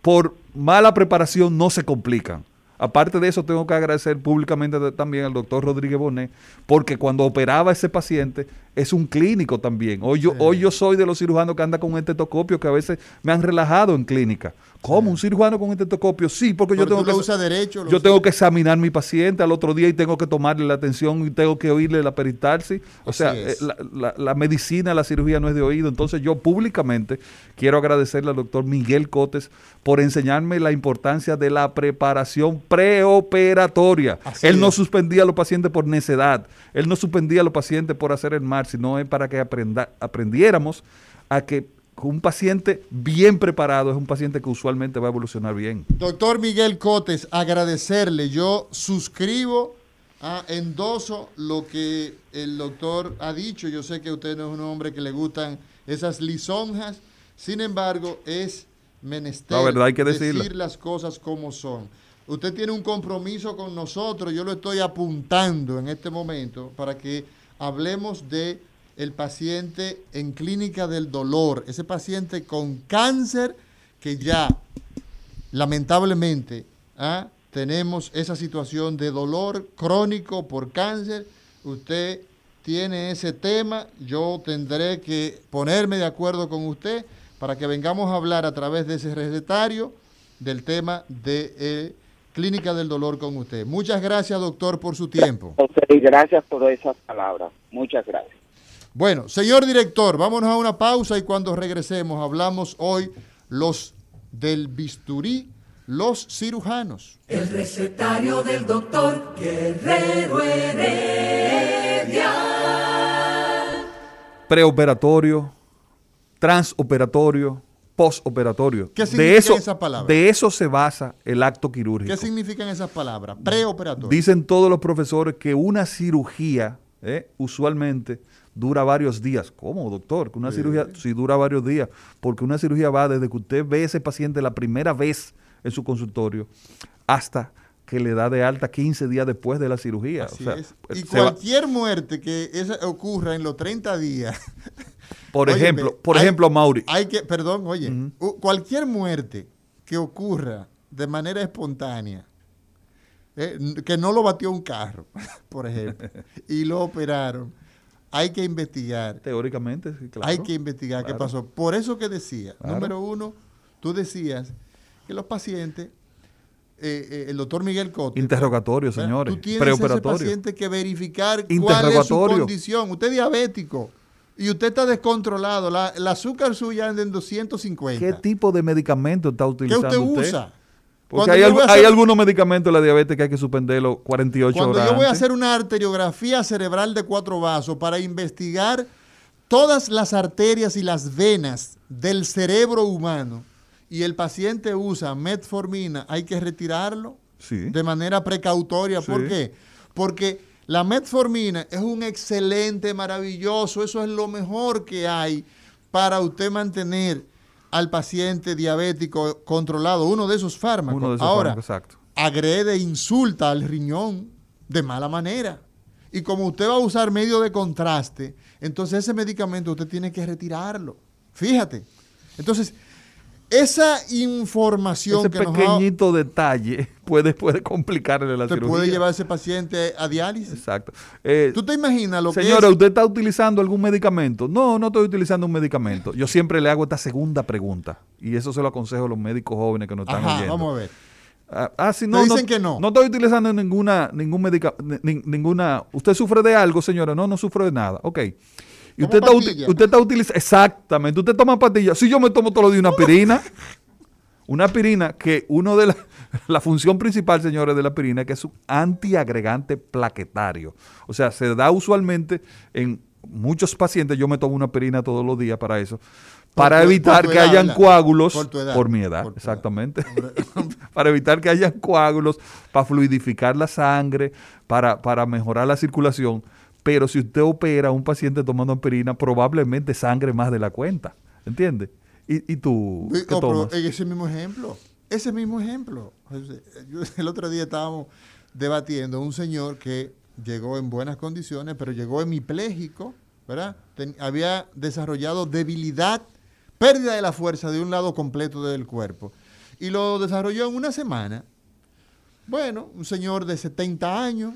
por mala preparación, no se complican. Aparte de eso, tengo que agradecer públicamente también al doctor Rodríguez Bonet, porque cuando operaba ese paciente, es un clínico también. Hoy yo, hoy yo soy de los cirujanos que anda con un estetoscopio que a veces me han relajado en clínica. ¿Cómo? ¿Un cirujano con estetoscopio? Sí, porque yo tengo que. Usa derecho, yo tengo que examinar mi paciente al otro día y tengo que tomarle la atención y tengo que oírle la peritarsis. O sea, eh, la, la, medicina, la cirugía no es de oído. Entonces, yo públicamente quiero agradecerle al doctor Miguel Cotes por enseñarme la importancia de la preparación preoperatoria. Él no suspendía a los pacientes por necedad. Él no suspendía a los pacientes por hacer el mar, sino es para que aprenda, aprendiéramos a que un paciente bien preparado es un paciente que usualmente va a evolucionar bien. Doctor Miguel Cotes, agradecerle. Yo suscribo, a endoso lo que el doctor ha dicho. Yo sé que usted no es un hombre que le gustan esas lisonjas. Sin embargo, es menester verdad, hay que decir las cosas como son. Usted tiene un compromiso con nosotros. Yo lo estoy apuntando en este momento para que hablemos de el paciente en clínica del dolor, ese paciente con cáncer que ya lamentablemente ¿ah? tenemos esa situación de dolor crónico por cáncer, usted tiene ese tema, yo tendré que ponerme de acuerdo con usted para que vengamos a hablar a través de ese recetario del tema de eh, Clínica del Dolor con usted. Muchas gracias, doctor, por su tiempo. gracias por esas palabras. Muchas gracias. Bueno, señor director, vámonos a una pausa y cuando regresemos hablamos hoy los del bisturí, los cirujanos. El recetario del doctor Guerrero Heredia. Preoperatorio, transoperatorio, postoperatorio. ¿Qué significan esas palabras? De eso se basa el acto quirúrgico. ¿Qué significan esas palabras? Preoperatorio. Dicen todos los profesores que una cirugía ¿eh? usualmente dura varios días. ¿Cómo, doctor? Que una cirugía sí dura varios días, porque una cirugía va desde que usted ve a ese paciente la primera vez en su consultorio hasta que le da de alta 15 días después de la cirugía. Así O sea, es. se Y va- cualquier muerte que esa ocurra en los 30 días. *laughs* por Óyeme, ejemplo, por hay- ejemplo, Mauri, Hay que, perdón, oye, cualquier muerte que ocurra de manera espontánea, eh, que no lo batió un carro, *laughs* por ejemplo, *laughs* y lo operaron, hay que investigar. teóricamente, sí, claro. Hay que investigar qué pasó. Por eso que decía, Claro. número uno, tú decías que los pacientes, eh, eh, el doctor Miguel Cote, Interrogatorio, señores, Tú tienes ese preoperatorio. paciente que verificar cuál es su condición. Usted es diabético y usted está descontrolado. La, el azúcar suya anda en 250. ¿Qué tipo de medicamento está ¿Qué utilizando usted usa? Porque Cuando hay, hay algunos medicamentos de la diabetes que hay que suspenderlo 48 Cuando horas yo voy a hacer una arteriografía cerebral de cuatro vasos para investigar todas las arterias y las venas del cerebro humano y el paciente usa metformina, hay que retirarlo Sí. de manera precautoria. ¿Por qué? Porque la metformina es un excelente, maravilloso, eso es lo mejor que hay para usted mantener al paciente diabético controlado, uno de esos fármacos. Uno de esos Ahora, fármacos, exacto. agrede, insulta al riñón de mala manera. Y como usted va a usar medio de contraste, entonces ese medicamento usted tiene que retirarlo. Fíjate. Entonces, esa información Ese que nos ha, pequeñito detalle *laughs* puede, puede complicarle la te cirugía. puede llevar a ese paciente a diálisis. Exacto. Eh, ¿Tú te imaginas lo señora, que es? ¿usted está utilizando algún medicamento? No, no estoy utilizando un medicamento. Yo siempre le hago esta segunda pregunta. Y eso se lo aconsejo a los médicos jóvenes que nos están Ajá, oyendo. vamos a ver. Ah, ah, sí, Te no, dicen no, que no. No estoy utilizando ninguna, ningún medicamento, ninguna. ¿Usted sufre de algo, señora? No, no sufro de nada. Ok. Y usted está, usted está utilizando. Exactamente. Usted toma pastillas. Si yo me tomo todos los días una aspirina. una aspirina que uno de la, *laughs* la función principal, señores, de la aspirina es que es un antiagregante plaquetario. O sea, se da usualmente en muchos pacientes. Yo me tomo una aspirina todos los días para eso. Para evitar tu que edad, hayan coágulos Por tu edad. por mi edad, Por tu edad. exactamente. *laughs* para evitar que hayan coágulos, para fluidificar la sangre, para, para mejorar la circulación. Pero si usted opera a un paciente tomando aspirina, probablemente sangre más de la cuenta. ¿Entiende? ¿Y, y tú qué oh, tomas? ese mismo ejemplo, ese mismo ejemplo. Yo- *laughs* el otro día estábamos debatiendo un señor que llegó en buenas condiciones, pero llegó hemipléjico, ¿verdad? Ten- había desarrollado debilidad, pérdida de la fuerza de un lado completo del cuerpo. Y lo desarrolló en una semana. Bueno, un señor de 70 años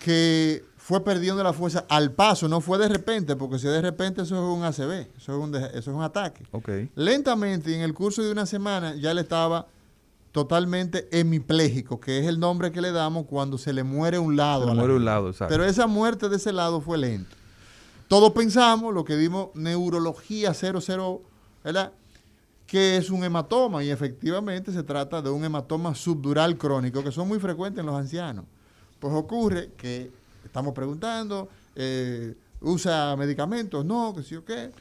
que fue perdiendo la fuerza al paso, no fue de repente, porque si de repente eso es un ACV, eso es un, eso es un ataque. Ok. Lentamente, y en el curso de una semana, ya le estaba totalmente hemipléjico, que es el nombre que le damos cuando se le muere un lado. Se le a la muere un lado, exacto. Pero esa muerte de ese lado fue lento. Todos pensamos, lo que dimos, neurología 00, ¿verdad? Que es un hematoma, y efectivamente se trata de un hematoma subdural crónico, que son muy frecuentes en los ancianos. Pues ocurre que estamos preguntando, eh, ¿usa medicamentos? No, que sí o qué.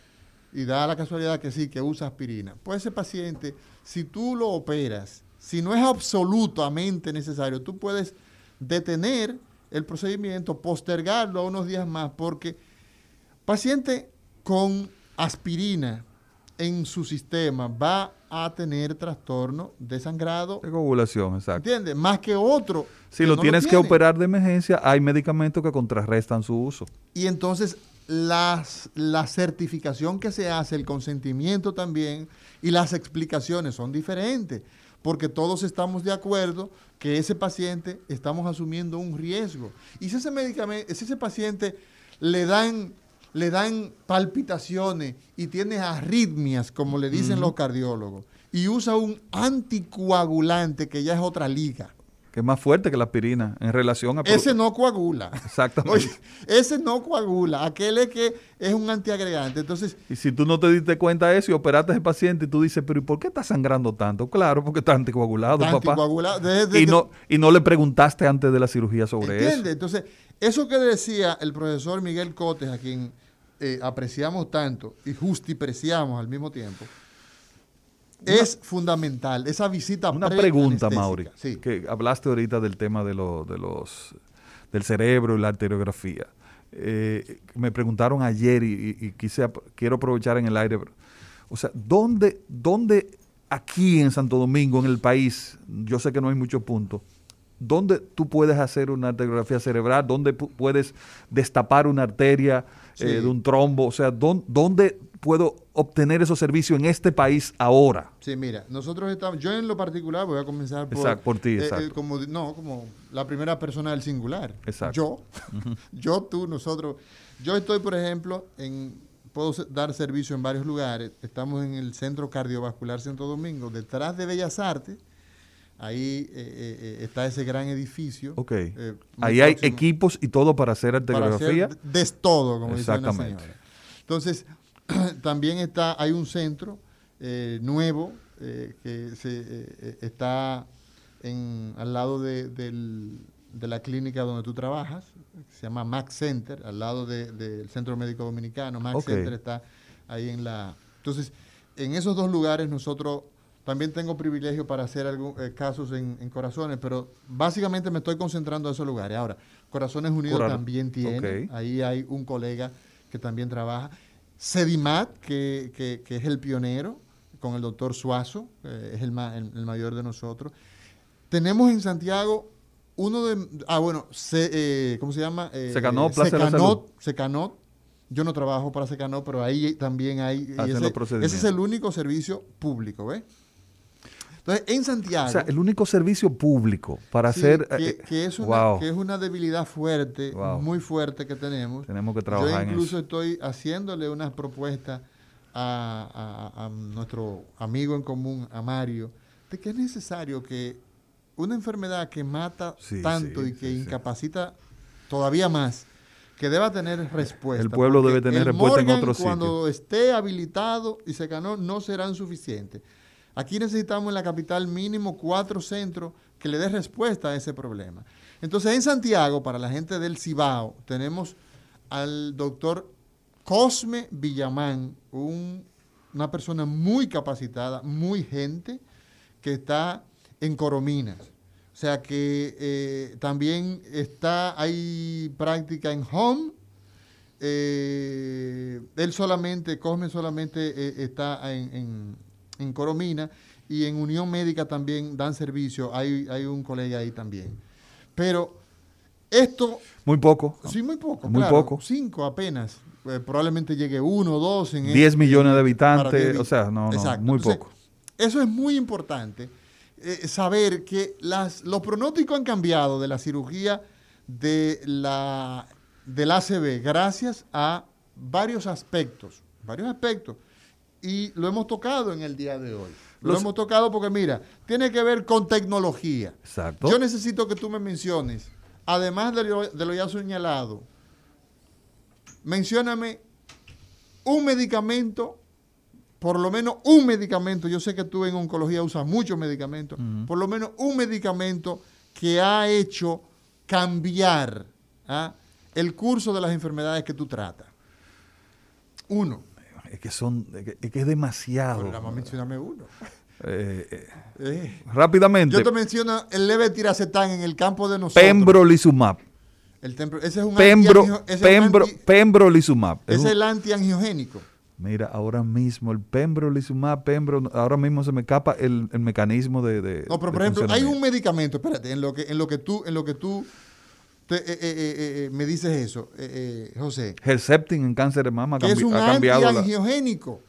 Y da la casualidad que sí, que usa aspirina. Pues ese paciente, si tú lo operas, si no es absolutamente necesario, tú puedes detener el procedimiento, postergarlo unos días más, porque paciente con aspirina en su sistema va a tener trastorno de sangrado, De coagulación, exacto. ¿entiendes? Más que otro. Si que lo no tienes que operar de emergencia, hay medicamentos que contrarrestan su uso. Y entonces las, la certificación que se hace, el consentimiento también y las explicaciones son diferentes, porque todos estamos de acuerdo que ese paciente estamos asumiendo un riesgo. Y si ese medicamento, si ese paciente le dan, le dan palpitaciones y tiene arritmias, como le dicen los cardiólogos, y usa un anticoagulante que ya es otra liga. Que es más fuerte que la aspirina en relación a... Ese no coagula. *laughs* Exactamente. Oye, ese no coagula. Aquel es que es un antiagregante. Entonces, Y si tú no te diste cuenta de eso y operaste a ese paciente y tú dices, pero ¿y por qué está sangrando tanto? Claro, porque está anticoagulado, papá. anticoagulado. desde Y que- no, y no le preguntaste antes de la cirugía sobre ¿Entiendes? Entonces, eso que decía el profesor Miguel Cotes, a quien eh, apreciamos tanto y justipreciamos al mismo tiempo, es fundamental. Esa visita. Una pregunta. Mauri, Sí. que hablaste ahorita del tema de, lo- de los del cerebro y la arteriografía. eh, me preguntaron ayer y, y, quise, quiero aprovechar en el aire. O sea, ¿dónde, ¿dónde aquí en Santo Domingo, en el país, yo sé que no hay muchos puntos, ¿dónde tú puedes hacer una arteriografía cerebral? ¿Dónde puedes destapar una arteria eh, de un trombo? O sea, ¿dónde, puedo obtener esos servicios en este país ahora? Sí, mira, nosotros estamos, yo en lo particular voy a comenzar por, exacto, por ti, eh, exacto. Eh, como, no, como la primera persona del singular. Exacto. Yo, *laughs* yo, tú, nosotros. Yo estoy, por ejemplo, en puedo dar servicio en varios lugares. Estamos en el Centro Cardiovascular Santo Domingo, detrás de Bellas Artes. Ahí eh, eh, está ese gran edificio. Ok. Ahí hay equipos y todo para hacer arteriografía. Para hacer todo, como dice la señora. Entonces, *clears throat* también está, hay un centro nuevo que se, está en, al lado de, de la clínica donde tú trabajas, se llama Max Center, al lado del Centro Médico Dominicano. Max Center está ahí en la... Entonces, en esos dos lugares nosotros también tengo privilegio para hacer algunos eh, casos en, corazones, pero básicamente me estoy concentrando en esos lugares. Ahora, Corazones Unidos también tiene, ahí hay un colega que también trabaja. Sedimat, que, que, es el pionero, con el doctor Suazo, es el, el mayor de nosotros. Tenemos en Santiago uno de. Ah, bueno, eh, ¿cómo se llama? Eh, Secanot, Secanot, Secanot. Yo no trabajo para Secanot, pero ahí también hay. Ese, ese, es el único servicio público, ¿ves? Entonces, en Santiago. O sea, el único servicio público para hacer. Que, eh, que, es una, que es una debilidad fuerte, muy fuerte que tenemos. Tenemos que trabajar Yo incluso estoy haciéndole unas propuestas a, a nuestro amigo en común, a Mario, de que es necesario que una enfermedad que mata tanto y que incapacita todavía más, que deba tener respuesta. El pueblo debe tener respuesta en otros sitios. Cuando esté habilitado y se ganó, no serán suficientes. Aquí necesitamos en la capital mínimo cuatro centros que le den respuesta a ese problema. Entonces, en Santiago, para la gente del Cibao, tenemos al doctor Cosme Villamán, una persona muy capacitada, muy gente, que está en Corominas. O sea que eh, también está, hay práctica en home. Eh, él solamente, Cosme solamente eh, está en, Coromina y en Unión Médica también dan servicio. Hay, hay un colega ahí también. Pero esto... Muy poco. Sí, muy poco. Muy poco. Cinco apenas. probablemente llegue uno o dos. En 10 este millones de habitantes. O sea, no, no muy poco. Eso es muy importante eh, saber que las, los pronósticos han cambiado de la cirugía de la, del ACV gracias a varios aspectos, varios aspectos. Y lo hemos tocado en el día de hoy. Lo hemos tocado porque, mira, tiene que ver con tecnología. Exacto. Yo necesito que tú me menciones, además de lo, de lo ya señalado, mencióname un medicamento por lo menos un medicamento, yo sé que tú en oncología usas muchos medicamentos, por lo menos un medicamento que ha hecho cambiar ¿ah? el curso de las enfermedades que tú tratas. Uno. Es que son, es que es demasiado. Bueno, más mencioname uno. Eh, eh, eh, rápidamente. Yo te menciono el leve tiracetán en el campo de nosotros. Pembrolizumab. El ese es un Pembro, pembro, pembrolizumab. Es, es el antiangiogénico. Mira, ahora mismo el pembrolizumab, pembro, ahora mismo se me escapa el, mecanismo de, No, pero por ejemplo, hay un medicamento, espérate, en lo que, en lo que tú, en lo que tú eh, eh, eh, me dices eso, José. Herceptin en cáncer de mama que es un antiangiogénico.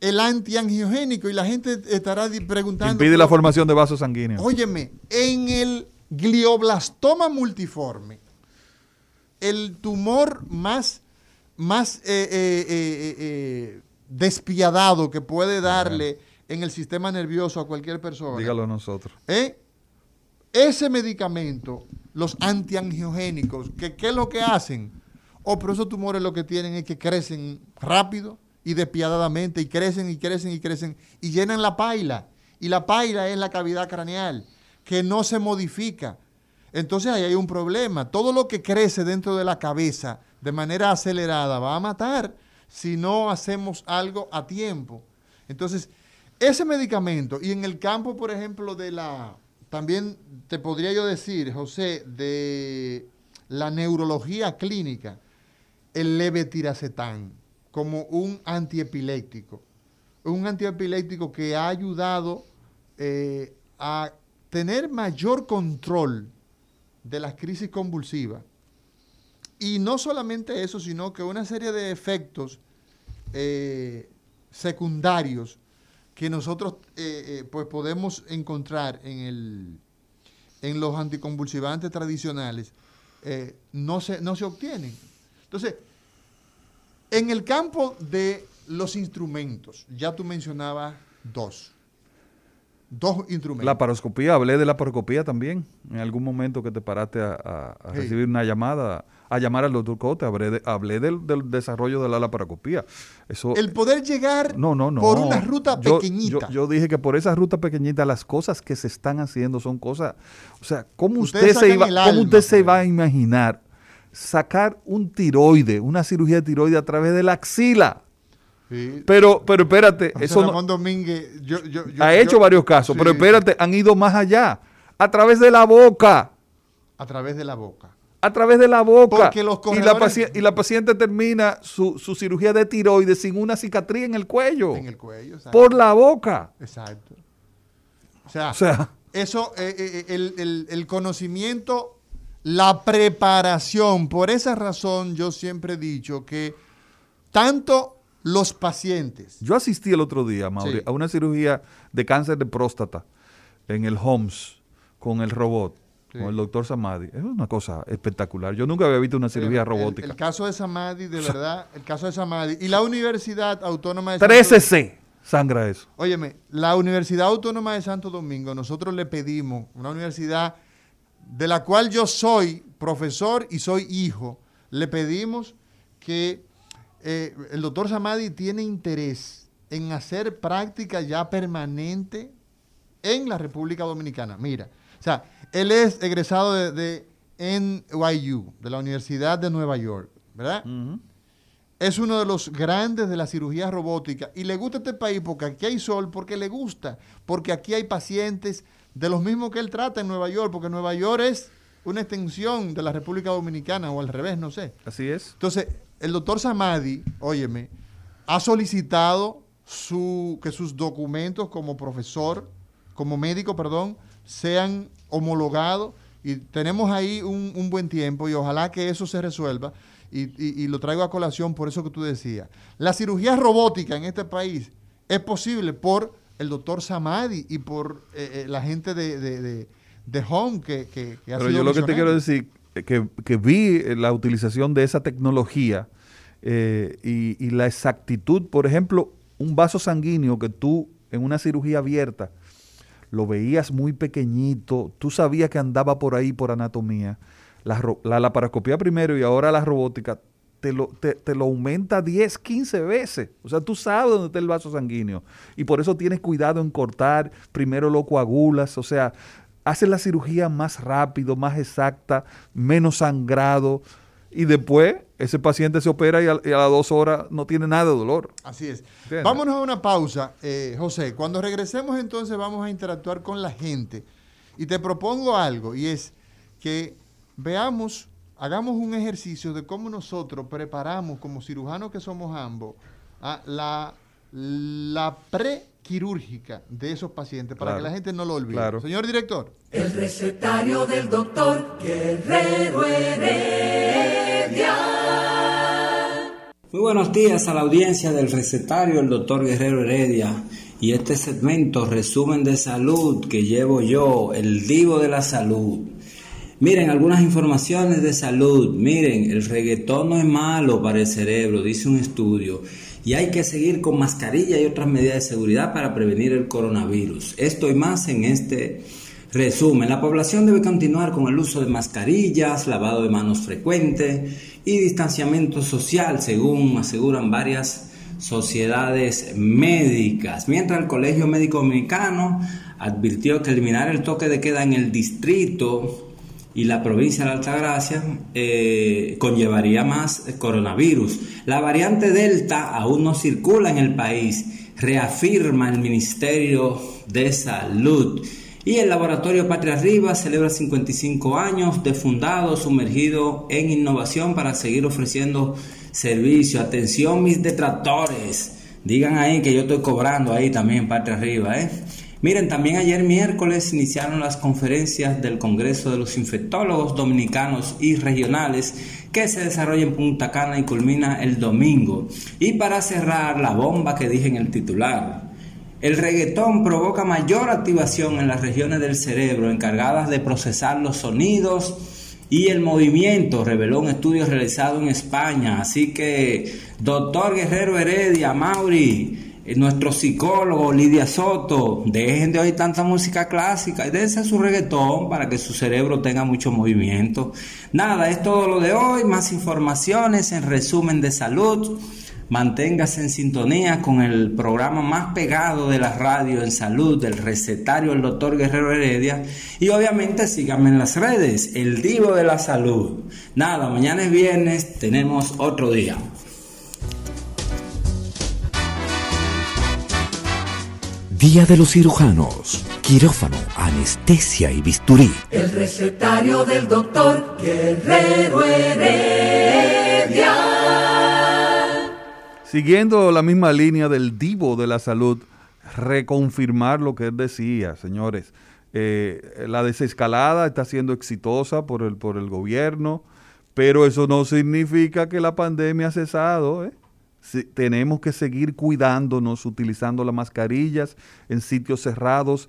El antiangiogénico, y la gente estará preguntando. Impide la formación de vasos sanguíneos. Óyeme, en el glioblastoma multiforme, el tumor más más despiadado que puede darle en el sistema nervioso a cualquier persona. Dígalo a nosotros. Ese medicamento, los antiangiogénicos, que, ¿qué es lo que hacen? O oh, pero esos tumores lo que tienen es que crecen rápido y despiadadamente, y crecen y crecen y crecen, y llenan la paila. Y la paila es la cavidad craneal, que no se modifica. Entonces ahí hay un problema. Todo lo que crece dentro de la cabeza de manera acelerada va a matar si no hacemos algo a tiempo. Entonces, ese medicamento, y en el campo, por ejemplo, de la, también te podría yo decir, José, de la neurología clínica el levetiracetam como un antiepiléptico. Un antiepiléptico que ha ayudado eh, a tener mayor control de las crisis convulsivas. Y no solamente eso, sino que una serie de efectos eh, secundarios que nosotros eh, pues podemos encontrar en, el, en los anticonvulsivantes tradicionales no, se, no se obtienen. Entonces, en el campo de los instrumentos, ya tú mencionabas dos. Dos instrumentos. La paroscopía, hablé de la paroscopía también. En algún momento que te paraste a, recibir una llamada, a llamar al doctor Cote, hablé, del, desarrollo de la laparoscopía. Eso, el poder llegar por una ruta pequeñita. Yo, dije que por esa ruta pequeñita las cosas que se están haciendo son cosas, o sea, ¿cómo usted, se, iba, ¿cómo usted se va a imaginar sacar un tiroide, una cirugía de tiroide a través de la axila. Pero, pero espérate, eso Ramón Domínguez, ha hecho varios casos, pero espérate, han ido más allá, a través de la boca. A través de la boca. A través de la boca. los y, la paciente, y la paciente termina su, cirugía de tiroides sin una cicatriz en el cuello. En el cuello, exacto. Por la boca. Exacto. O sea, eso, eh, eh, eh, el, el conocimiento la preparación. Por esa razón yo siempre he dicho que tanto los pacientes. Yo asistí el otro día, Mauri, a una cirugía de cáncer de próstata en el HOMS con el robot. Con el doctor Samadi. Es una cosa espectacular. Yo nunca había visto una cirugía robótica. El, caso de Samadi, de *laughs* verdad, el caso de Samadi. Y la Universidad Autónoma de 13C sangra eso. Óyeme, la Universidad Autónoma de Santo Domingo, nosotros le pedimos, una universidad de la cual yo soy profesor y soy hijo, le pedimos que eh, el doctor Samadi tiene interés en hacer práctica ya permanente en la República Dominicana. Mira, o sea, él es egresado de, NYU, de la Universidad de Nueva York, ¿verdad? Es uno de los grandes de la cirugía robótica y le gusta este país porque aquí hay sol, porque le gusta, porque aquí hay pacientes de los mismos que él trata en Nueva York, porque Nueva York es una extensión de la República Dominicana o al revés, no sé. Así es. Entonces, el doctor Samadi, óyeme, ha solicitado su, que sus documentos como profesor, como médico, perdón, sean homologados y tenemos ahí un, buen tiempo y ojalá que eso se resuelva. Y, y, lo traigo a colación por eso que tú decías. La cirugía robótica en este país es posible por el doctor Samadi y por eh, eh, la gente de, de, de, Home que, que, Pero yo lo que te quiero decir, que, que vi la utilización de esa tecnología eh, y, y, la exactitud, por ejemplo, un vaso sanguíneo que tú en una cirugía abierta lo veías muy pequeñito, tú sabías que andaba por ahí por anatomía, la, la laparoscopía primero y ahora la robótica, te lo, te, lo, aumenta 10, 15 veces. O sea, tú sabes dónde está el vaso sanguíneo. Y por eso tienes cuidado en cortar, primero lo coagulas, o sea, haces la cirugía más rápido, más exacta, menos sangrado. Y después ese paciente se opera y a, las dos horas no tiene nada de dolor. Así es. Vámonos a una pausa, eh, José. Cuando regresemos entonces vamos a interactuar con la gente. Y te propongo algo, y es que veamos hagamos un ejercicio de cómo nosotros preparamos, como cirujanos que somos ambos, la, la prequirúrgica de esos pacientes para que la gente no lo olvide. Señor director. El recetario del doctor Guerrero Heredia. Muy buenos días a la audiencia del recetario del doctor Guerrero Heredia y este segmento resumen de salud que llevo yo, el divo de la salud. Miren, algunas informaciones de salud. Miren, el reggaetón no es malo para el cerebro, dice un estudio. Y hay que seguir con mascarilla y otras medidas de seguridad para prevenir el coronavirus. Esto y más en este resumen. La población debe continuar con el uso de mascarillas, lavado de manos frecuente y distanciamiento social, según aseguran varias sociedades médicas. Mientras el Colegio Médico Dominicano advirtió que eliminar el toque de queda en el distrito y la provincia de Altagracia eh, conllevaría más coronavirus. La variante Delta aún no circula en el país, reafirma el Ministerio de Salud. Y el Laboratorio Patria Arriba celebra 55 años de fundado, sumergido en innovación para seguir ofreciendo servicio. Atención mis detractores. Digan ahí que yo estoy cobrando ahí también Patria Arriba, ¿eh? Miren, también ayer miércoles iniciaron las conferencias del Congreso de los Infectólogos Dominicanos y Regionales que se desarrolla en Punta Cana y culmina el domingo. Y para cerrar, la bomba que dije en el titular. El reggaetón provoca mayor activación en las regiones del cerebro encargadas de procesar los sonidos y el movimiento, reveló un estudio realizado en España. Así que, doctor Guerrero Heredia, Mauri, nuestro psicólogo Lidia Soto, dejen de oír tanta música clásica y dense su reggaetón para que su cerebro tenga mucho movimiento. Nada, es todo lo de hoy, más informaciones en resumen de salud. Manténgase en sintonía con el programa más pegado de la radio en salud, del recetario el doctor Guerrero Heredia. Y obviamente síganme en las redes, el Divo de la Salud. Nada, mañana es viernes, tenemos otro día. Día de los cirujanos, quirófano, anestesia y bisturí. El recetario del doctor Guerrero Heredia. Siguiendo la misma línea del divo de la salud, reconfirmar lo que él decía, señores. Eh, la desescalada está siendo exitosa por el, por el gobierno, pero eso no significa que la pandemia ha cesado. ¿eh? Tenemos que seguir cuidándonos, utilizando las mascarillas en sitios cerrados.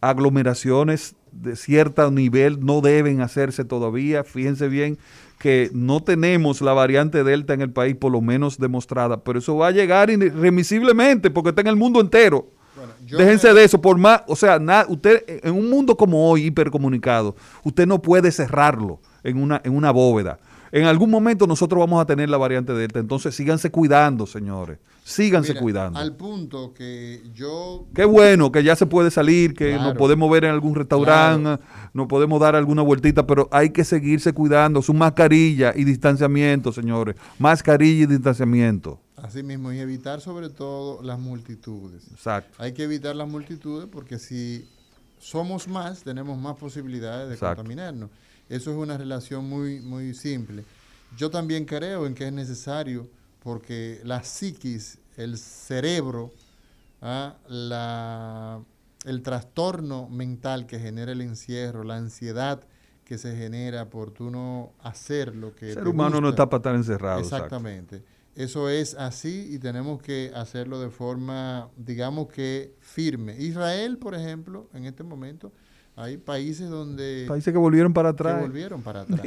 Aglomeraciones de cierto nivel no deben hacerse todavía. Fíjense bien que no tenemos la variante Delta en el país, por lo menos demostrada, pero eso va a llegar irremisiblemente porque está en el mundo entero. Déjense de eso, por más, o sea, usted en un mundo como hoy, hipercomunicado, usted no puede cerrarlo en una, en una bóveda. En algún momento nosotros vamos a tener la variante Delta, entonces síganse cuidando, señores. Síganse cuidando. Al punto que yo... Qué bueno que ya se puede salir, que nos podemos ver en algún restaurante, nos podemos dar alguna vueltita, pero hay que seguirse cuidando. Su mascarilla y distanciamiento, señores. Mascarilla y distanciamiento. Así mismo, y evitar sobre todo las multitudes. Exacto. Hay que evitar las multitudes porque si somos más, tenemos más posibilidades de contaminarnos. Eso es una relación muy, muy simple. Yo también creo en que es necesario porque la psiquis, el cerebro, ¿ah? la, el trastorno mental que genera el encierro, la ansiedad que se genera por tú no hacer lo que... El ser humano no está para estar encerrado. Exactamente. Eso es así y tenemos que hacerlo de forma, digamos que firme. Israel, por ejemplo, en este momento, hay países donde... Países que volvieron para atrás. Que volvieron para *laughs* atrás.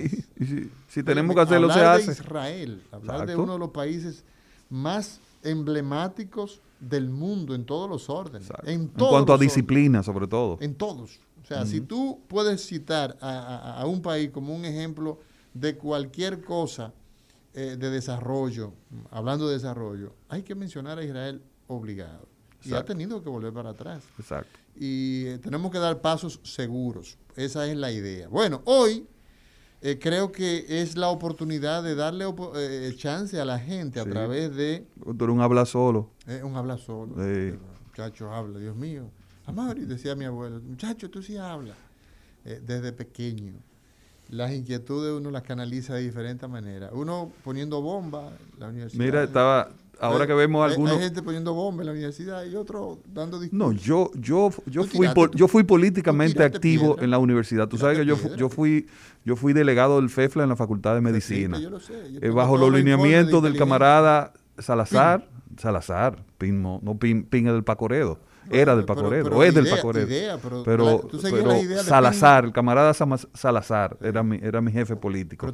si, tenemos que hacerlo, se hace. de Israel, hablar de uno de los países más emblemáticos del mundo en todos los órdenes. En, cuanto a disciplina, sobre todo. En todos. O sea, si tú puedes citar a, un país como un ejemplo de cualquier cosa eh, de desarrollo, hablando de desarrollo, hay que mencionar a Israel obligado. Y ha tenido que volver para atrás. Exacto y eh, tenemos que dar pasos seguros. Esa es la idea. Bueno, hoy eh, creo que es la oportunidad de darle eh, chance a la gente a través de... Un habla solo. un habla solo. muchacho habla, Dios mío. Amari, decía mi abuelo, muchacho, tú sí hablas. desde pequeño. Las inquietudes uno las canaliza de diferente manera. Uno poniendo bomba, la universidad. Mira, estaba, ahora que vemos algunos... Hay gente poniendo bombas en la universidad y otro dando discursos. No, yo, yo, yo, fui, yo fui políticamente activo en la universidad. Tú sabes que yo, yo, fui, yo fui delegado del FEFLA en la Facultad de Medicina. Yo lo sé. Eh, bajo los lineamientos del camarada Salazar, *clears throat* Salazar, Pin, no Pin, Pin del Pacoredo era del Pacoredo, o es del Pacoredo. pero, Salazar, el camarada Salazar, era mi, era mi jefe político.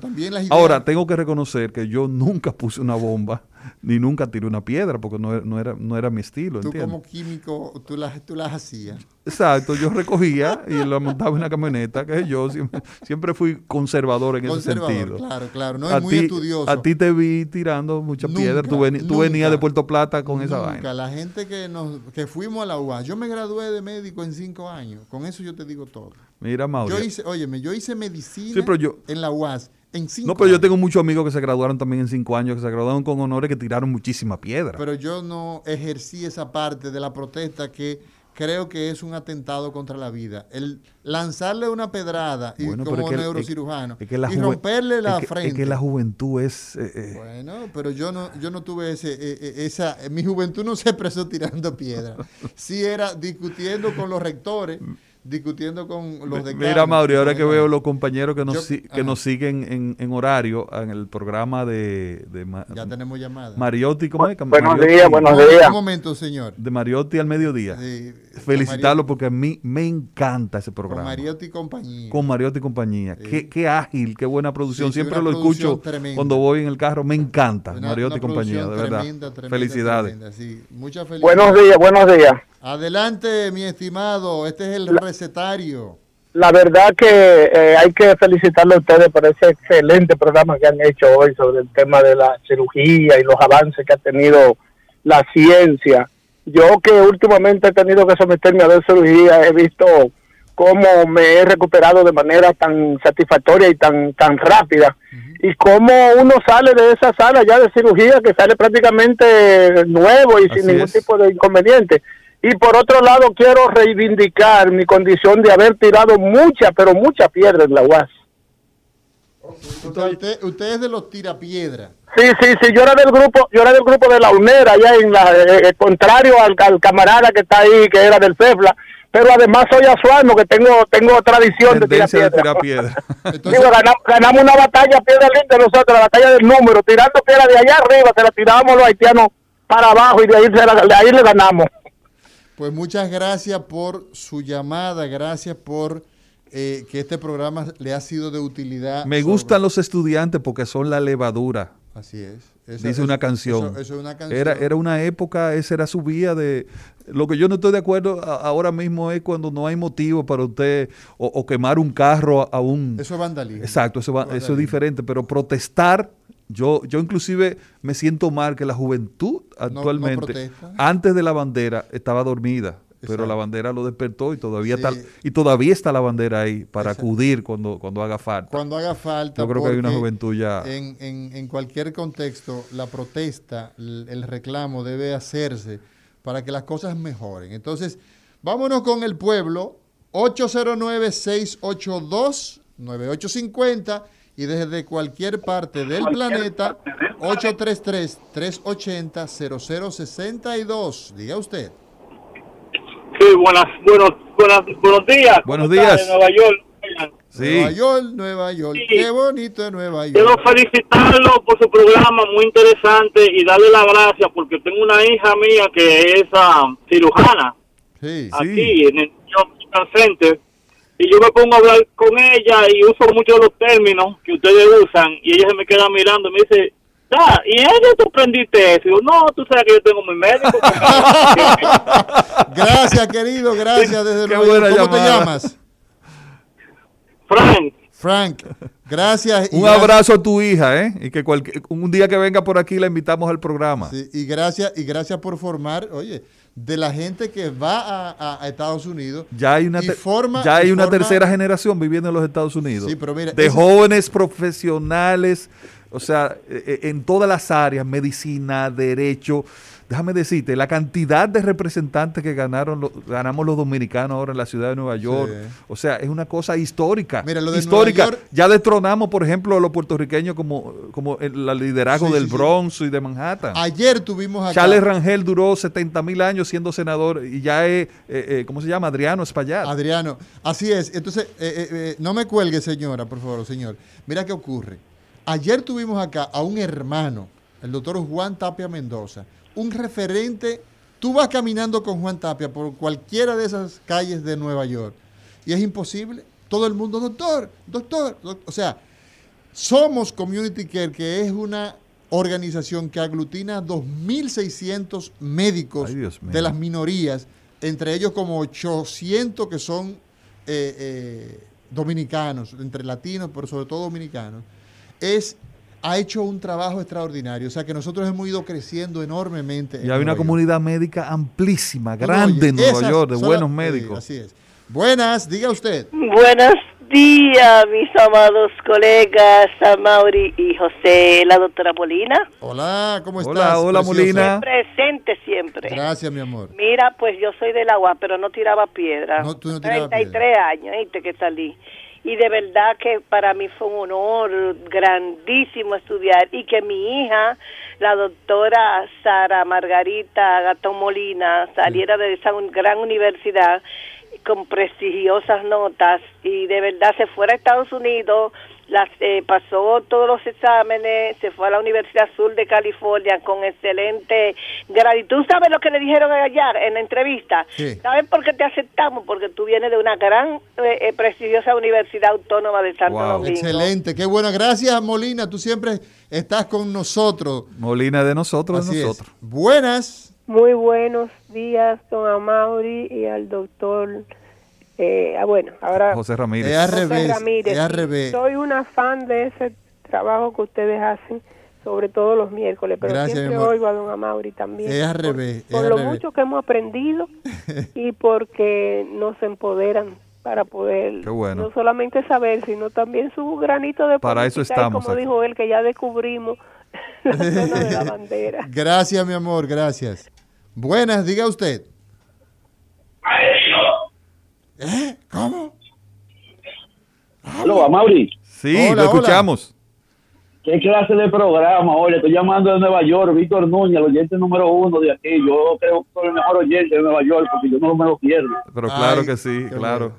Ahora, tengo que reconocer que yo nunca puse una bomba *laughs* ni nunca tiré una piedra porque no, no, era, no era mi estilo. Tú como químico, tú las, tú las hacías. Exacto, yo recogía *laughs* y lo montaba en una camioneta, que yo siempre, fui conservador en ese sentido. Claro, claro, no es muy estudioso. A ti te vi tirando muchas piedras, tú, venías de Puerto Plata con esa vaina. La gente que, nos, que fuimos a la UAS, yo me gradué de médico en cinco años, con eso yo te digo todo. Mira, Mauro. Yo hice, óyeme, yo hice medicina en la UAS no, pero yo tengo muchos amigos que se graduaron también en cinco años, que se graduaron con honores, que tiraron muchísima piedra. Pero yo no ejercí esa parte de la protesta que creo que es un atentado contra la vida. El lanzarle una pedrada y Bueno, como es que el- neurocirujano es que la y romperle la que- frente. Es que la juventud es... eh, eh, Bueno, pero yo no, yo no tuve ese, eh, eh, esa, mi juventud no se expresó tirando piedra. *laughs* Sí era discutiendo con los rectores, discutiendo con los decanos. Mira, Mauri, ahora que veo los compañeros que nos, Yo- si- que nos siguen en, en horario en el programa de, de Ya tenemos llamada. Mariotti, ¿cómo es? Buenos Mariotti- días, buenos días. Un momento, señor. De Mariotti al mediodía. Sí, Felicitarlo porque a mí me encanta ese Mario- Con programa. Mariotti y compañía. Con Mariotti y compañía. Sí. Qué, qué ágil, qué buena producción. Sí, Siempre lo producción escucho tremenda. cuando voy en el carro. Me encanta. Una- Mariotti y compañía, de verdad. tremenda, tremenda, Felicidades. tremenda, sí. Muchas felicidades. Buenos días, buenos días. Adelante, mi estimado. Este es el recetario. La verdad que eh, hay que felicitarle a ustedes por ese excelente programa que han hecho hoy sobre el tema de la cirugía y los avances que ha tenido la ciencia. Yo que últimamente he tenido que someterme a dos cirugías, he visto cómo me he recuperado de manera tan satisfactoria y tan tan rápida y cómo uno sale de esa sala ya de cirugía que sale prácticamente nuevo y Así sin ningún es. tipo de inconveniente. Y por otro lado, quiero reivindicar mi condición de haber tirado mucha, pero mucha piedra en la UAS. Sea, usted, usted es de los tirapiedras. Sí, sí, sí, yo era del grupo, yo era del grupo de la UNER, allá en la, eh, eh, contrario al, al camarada que está ahí, que era del FEFLA, pero además soy azuano, que tengo, tengo tradición de tirar Tendencia de piedra. *laughs* Entonces, Digo, ganamos, ganamos una batalla piedra linda nosotros, la batalla del número, tirando piedra de allá arriba, se la tirábamos los haitianos para abajo y de ahí, se la- de ahí le ganamos. pues muchas gracias por su llamada, gracias por eh, que este programa le ha sido de utilidad. Me sobre- gustan los estudiantes porque son la levadura. Así es. Esa- Dice una canción. Eso, eso es una canción. Era, era una época, esa era su vía de... Lo que yo no estoy de acuerdo a- ahora mismo es cuando no hay motivo para usted o, o quemar un carro a, a un... Eso es vandalismo. Exacto, eso, eso es diferente, pero protestar, yo, yo inclusive me siento mal que la juventud actualmente, antes de la bandera, estaba dormida. Pero la bandera lo despertó y todavía, Sí. está, y todavía está la bandera ahí para Exacto. acudir cuando, cuando haga falta. Cuando haga falta. Yo creo que hay una juventud ya- En, en, en cualquier contexto, la protesta, el, el reclamo debe hacerse para que las cosas mejoren. Entonces, vámonos con el pueblo. 809-682-9850 y desde cualquier parte del planeta, 833-380-0062. Diga usted. Sí, buenas, buenos, buenas, buenos días. Buenos ¿Cómo está días. De Nueva York. Sí. Nueva York, Nueva York. Sí. Qué bonito es Nueva York. Quiero felicitarlo por su programa muy interesante y darle las gracias porque tengo una hija mía que es ah, cirujana Sí. aquí en el Job Center y yo me pongo a hablar con ella y uso muchos de los términos que ustedes usan y ella se me queda mirando y me dice, "Da, ¿y que tú aprendiste eso? Y yo, no, tú sabes que yo tengo mi médico. *laughs* Gracias, querido, gracias desde buena ¿Cómo te llamas? Frank, Frank, gracias. y Un gracias- abrazo a tu hija, ¿eh? Y que cualquier, un día que venga por aquí la invitamos al programa. sí, y gracias y gracias por formar, oye, de la gente que va a, a- a Estados Unidos. Ya hay una, y forma- ya hay y una forma- tercera generación viviendo en los Estados Unidos. Sí, pero mira, de ese- jóvenes profesionales, o sea, eh, eh, en todas las áreas, medicina, derecho. Déjame decirte, la cantidad de representantes que ganaron lo- ganamos los dominicanos ahora en la ciudad de Nueva York. Sí. O sea, es una cosa histórica. Mira, lo de histórica. Nueva York- Ya destronamos, por ejemplo, a los puertorriqueños como, como el, el liderazgo Sí, del sí, sí. Bronx y de Manhattan. Ayer tuvimos acá. Charles Rangel duró 70 mil años siendo senador y ya es, eh, eh, ¿cómo se llama? Adriano Espaillat. Adriano, así es. Entonces, eh, eh, eh, no me cuelgue, señora, por favor, señor. Mira qué ocurre. Ayer tuvimos acá a un hermano, el doctor Juan Tapia Mendoza, un referente. Tú vas caminando con Juan Tapia por cualquiera de esas calles de Nueva York y es imposible. Todo el mundo, doctor, doctor. doc-". O sea, somos Community Care, que es una organización que aglutina 2.600 médicos Ay, de las minorías, entre ellos como 800 que son eh, eh, dominicanos, entre latinos, pero sobre todo dominicanos, es, ha hecho un trabajo extraordinario. O sea que nosotros hemos ido creciendo enormemente. en Y hay una York. comunidad médica amplísima, grande en Nueva York, de buenos médicos. eh, así es. Buenas, diga usted. Buenas, días, mis amados colegas, a Mauri y José, la doctora Molina. Hola, ¿cómo estás? Hola, hola Molina. Presente siempre. Gracias, mi amor. Mira, pues yo soy del agua, pero no tiraba piedra. No, tú no tirabas 33 años, ¿viste que salí? Y de verdad que para mí fue un honor grandísimo estudiar y que mi hija, la doctora Sara Margarita Gatón Molina, saliera de esa gran universidad con prestigiosas notas y de verdad se fuera a Estados Unidos, las, eh, pasó todos los exámenes, se fue a la Universidad Sur de California con excelente grado. ¿Y tú sabes lo que le dijeron allá en la entrevista? ¿Sabes por qué te aceptamos? Porque tú vienes de una gran, eh, eh, prestigiosa Universidad Autónoma de Santo Domingo. Excelente, qué bueno. Gracias, Molina. Tú siempre estás con nosotros. Molina de nosotros, de nosotros. Buenas. Muy buenos días, don Amaury y al doctor. Eh, ah, bueno, ahora. José Ramírez. Es al revés. Es al revés. Soy una fan de ese trabajo que ustedes hacen, sobre todo los miércoles, pero Gracias, siempre oigo a don Amaury también. Es al revés. Por, es lo al revés. mucho que hemos aprendido *laughs* y porque nos empoderan para poder Qué bueno. no solamente saber, sino también su granito de Para eso y estamos como aquí. dijo él, que ya descubrimos *laughs* la zona de la *laughs* bandera. Gracias, mi amor, gracias. Buenas, diga usted. ¿Eh? ¿Cómo? Aló, Amaury. Sí, Hola, lo hola. escuchamos. ¿Qué clase de programa? Oye, estoy llamando de Nueva York, Víctor Núñez, el oyente número uno de aquí. Yo creo que soy el mejor oyente de Nueva York porque yo no me lo pierdo. Pero claro Ay, que sí, claro.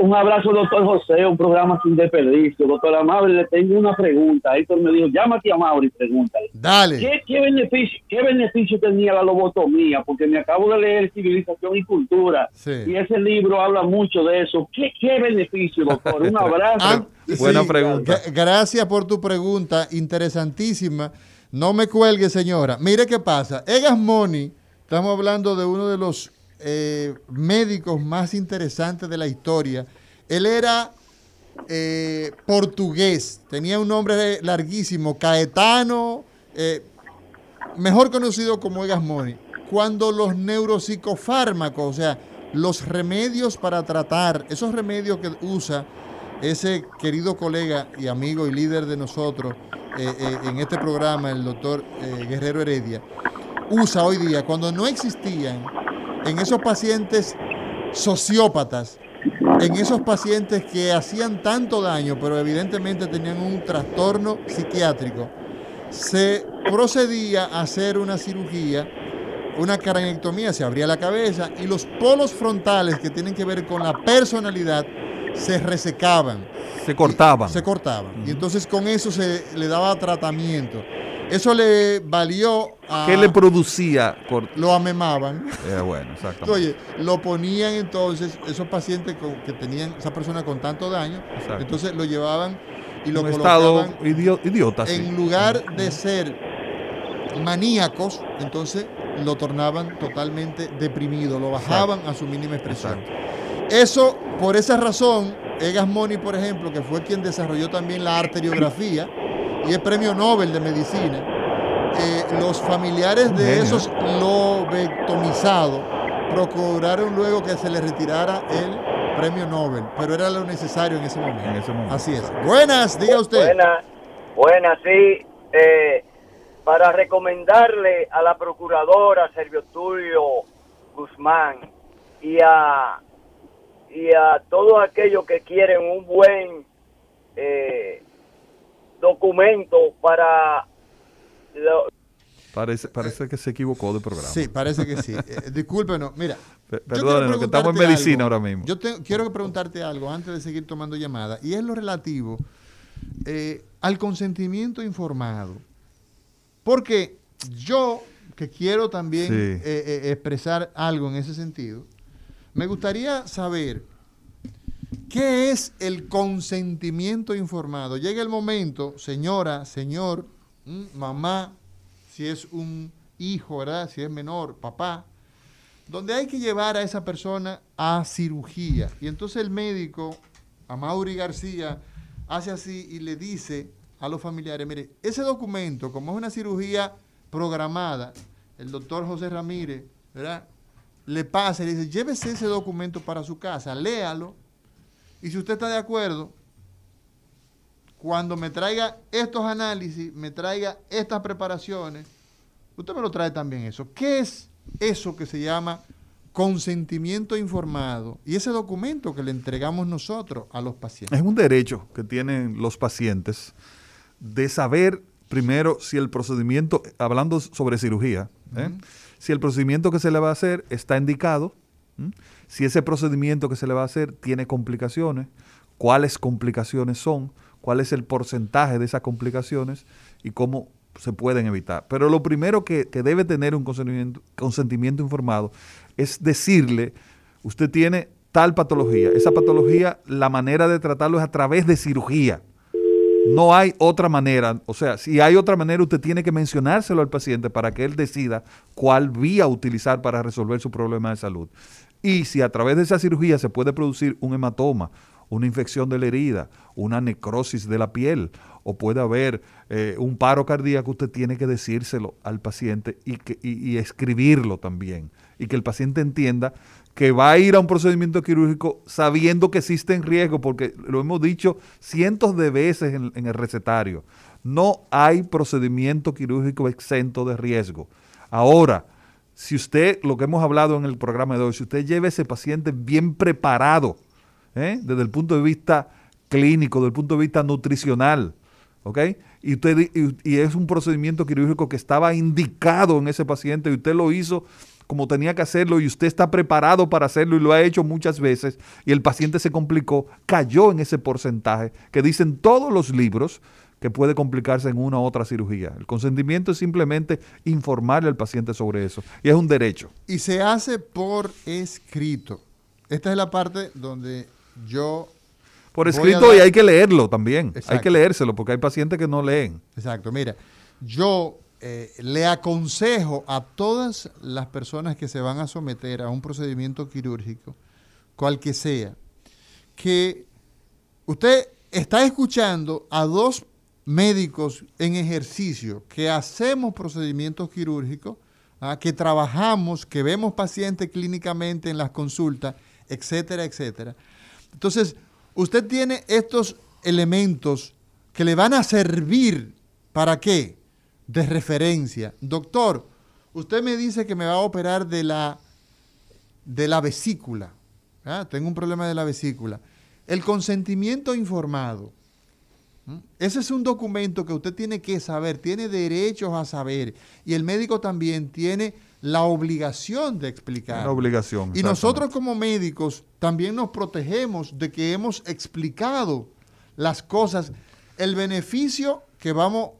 Un abrazo, doctor José, un programa sin desperdicio. Doctor Amaury, le tengo una pregunta. Héctor me dijo, llámate a Amaury y pregúntale. Dale. ¿Qué, qué beneficio, ¿Qué beneficio tenía la lobotomía? Porque me acabo de leer Civilización y Cultura Sí. y ese libro habla mucho de eso. ¿Qué, qué beneficio, doctor? Un *laughs* abrazo. Ah, Buena pregunta. gra- Gracias por tu pregunta, interesantísima. No me cuelgue, señora. Mire qué pasa. Egas Moni, estamos hablando de uno de los eh, médicos más interesantes de la historia. Él era eh, portugués, tenía un nombre larguísimo, Caetano, eh, mejor conocido como Egas Moni. Cuando los neuropsicofármacos, o sea, los remedios para tratar, esos remedios que usa ese querido colega y amigo y líder de nosotros en este programa, el doctor Guerrero Heredia, usa hoy día, cuando no existían en esos pacientes sociópatas, en esos pacientes que hacían tanto daño, pero evidentemente tenían un trastorno psiquiátrico, se procedía a hacer una cirugía, una cranectomía, se abría la cabeza y los polos frontales que tienen que ver con la personalidad se resecaban. Se cortaban. Se cortaban. Y entonces con eso se le daba tratamiento. Eso le valió a... ¿Qué le producía? Lo amemaban. Eh, bueno, exactamente. Oye, lo ponían entonces, esos pacientes con- que tenían, esa persona con tanto daño, Exacto. entonces lo llevaban y lo un estado colocaban idio- idiota, sí. en lugar de ser maníacos, entonces lo tornaban totalmente deprimido, lo bajaban a su mínima expresión. Eso, por esa razón, Egas Moni, por ejemplo, que fue quien desarrolló también la arteriografía y es premio Nobel de Medicina, eh, los familiares de Genio. esos lobectomizados procuraron luego que se les retirara el premio Nobel, pero era lo necesario en ese momento. En ese momento. Así es. Buenas, diga usted. Buenas, buenas, sí. Eh, para recomendarle a la procuradora Servio Tulio Guzmán y a, y a todos aquellos que quieren un buen eh, documento para... lo- Parece, parece que se equivocó de programa. Sí, parece que sí. *laughs* Eh, discúlpenos, mira. Quiero Perdónenos, que estamos en medicina algo. ahora mismo. Yo te- quiero preguntarte algo antes de seguir tomando llamadas, y es lo relativo eh, al consentimiento informado. Porque yo, que quiero también Sí. eh, eh, expresar algo en ese sentido, me gustaría saber qué es el consentimiento informado. Llega el momento, señora, señor, mm, mamá, si es un hijo, ¿verdad? Si es menor, papá, donde hay que llevar a esa persona a cirugía. Y entonces el médico, a García, hace así y le dice a los familiares, mire, ese documento, como es una cirugía programada, el doctor José Ramírez, ¿verdad? Le pasa y le dice, llévese ese documento para su casa, léalo Y si usted está de acuerdo, cuando me traiga estos análisis, me traiga estas preparaciones, usted me lo trae también eso. ¿Qué es eso que se llama consentimiento informado y ese documento que le entregamos nosotros a los pacientes? Es un derecho que tienen los pacientes de saber primero si el procedimiento, hablando sobre cirugía, ¿eh? si el procedimiento que se le va a hacer está indicado, si ese procedimiento que se le va a hacer tiene complicaciones, cuáles complicaciones son, cuál es el porcentaje de esas complicaciones y cómo se pueden evitar. Pero lo primero que, debe tener un consentimiento, informado es decirle, usted tiene tal patología, esa patología, la manera de tratarlo es a través de cirugía. No hay otra manera, o sea, si hay otra manera, usted tiene que mencionárselo al paciente para que él decida cuál vía utilizar para resolver su problema de salud. Y si a través de esa cirugía se puede producir un hematoma, una infección de la herida, una necrosis de la piel, o puede haber eh, un paro cardíaco, usted tiene que decírselo al paciente y, que, y, escribirlo también. Y que el paciente entienda que va a ir a un procedimiento quirúrgico sabiendo que existen riesgos, porque lo hemos dicho cientos de veces en, en el recetario. No hay procedimiento quirúrgico exento de riesgo. Ahora, si usted, lo que hemos hablado en el programa de hoy, si usted lleva a ese paciente bien preparado, ¿eh? desde el punto de vista clínico, desde el punto de vista nutricional, ¿ok? Y, usted, y, es un procedimiento quirúrgico que estaba indicado en ese paciente y usted lo hizo como tenía que hacerlo y usted está preparado para hacerlo y lo ha hecho muchas veces y el paciente se complicó, cayó en ese porcentaje que dicen todos los libros que puede complicarse en una u otra cirugía. El consentimiento es simplemente informarle al paciente sobre eso y es un derecho. Y se hace por escrito. Esta es la parte donde yo... Por escrito y hay que leerlo también. Hay que leérselo porque hay pacientes que no leen. Exacto. Mira, yo eh, le aconsejo a todas las personas que se van a someter a un procedimiento quirúrgico, cual que sea, que usted está escuchando a dos médicos en ejercicio que hacemos procedimientos quirúrgicos, ¿ah? que trabajamos, que vemos pacientes clínicamente en las consultas etcétera, etcétera. Entonces, usted tiene estos elementos que le van a servir para qué? De referencia. Doctor, usted me dice que me va a operar de la, de la vesícula. ¿ah? Tengo un problema de la vesícula. El consentimiento informado. Ese es un documento que usted tiene que saber, tiene derechos a saber. Y el médico también tiene la obligación de explicar. La obligación. Y nosotros como médicos también nos protegemos de que hemos explicado las cosas, el beneficio que vamos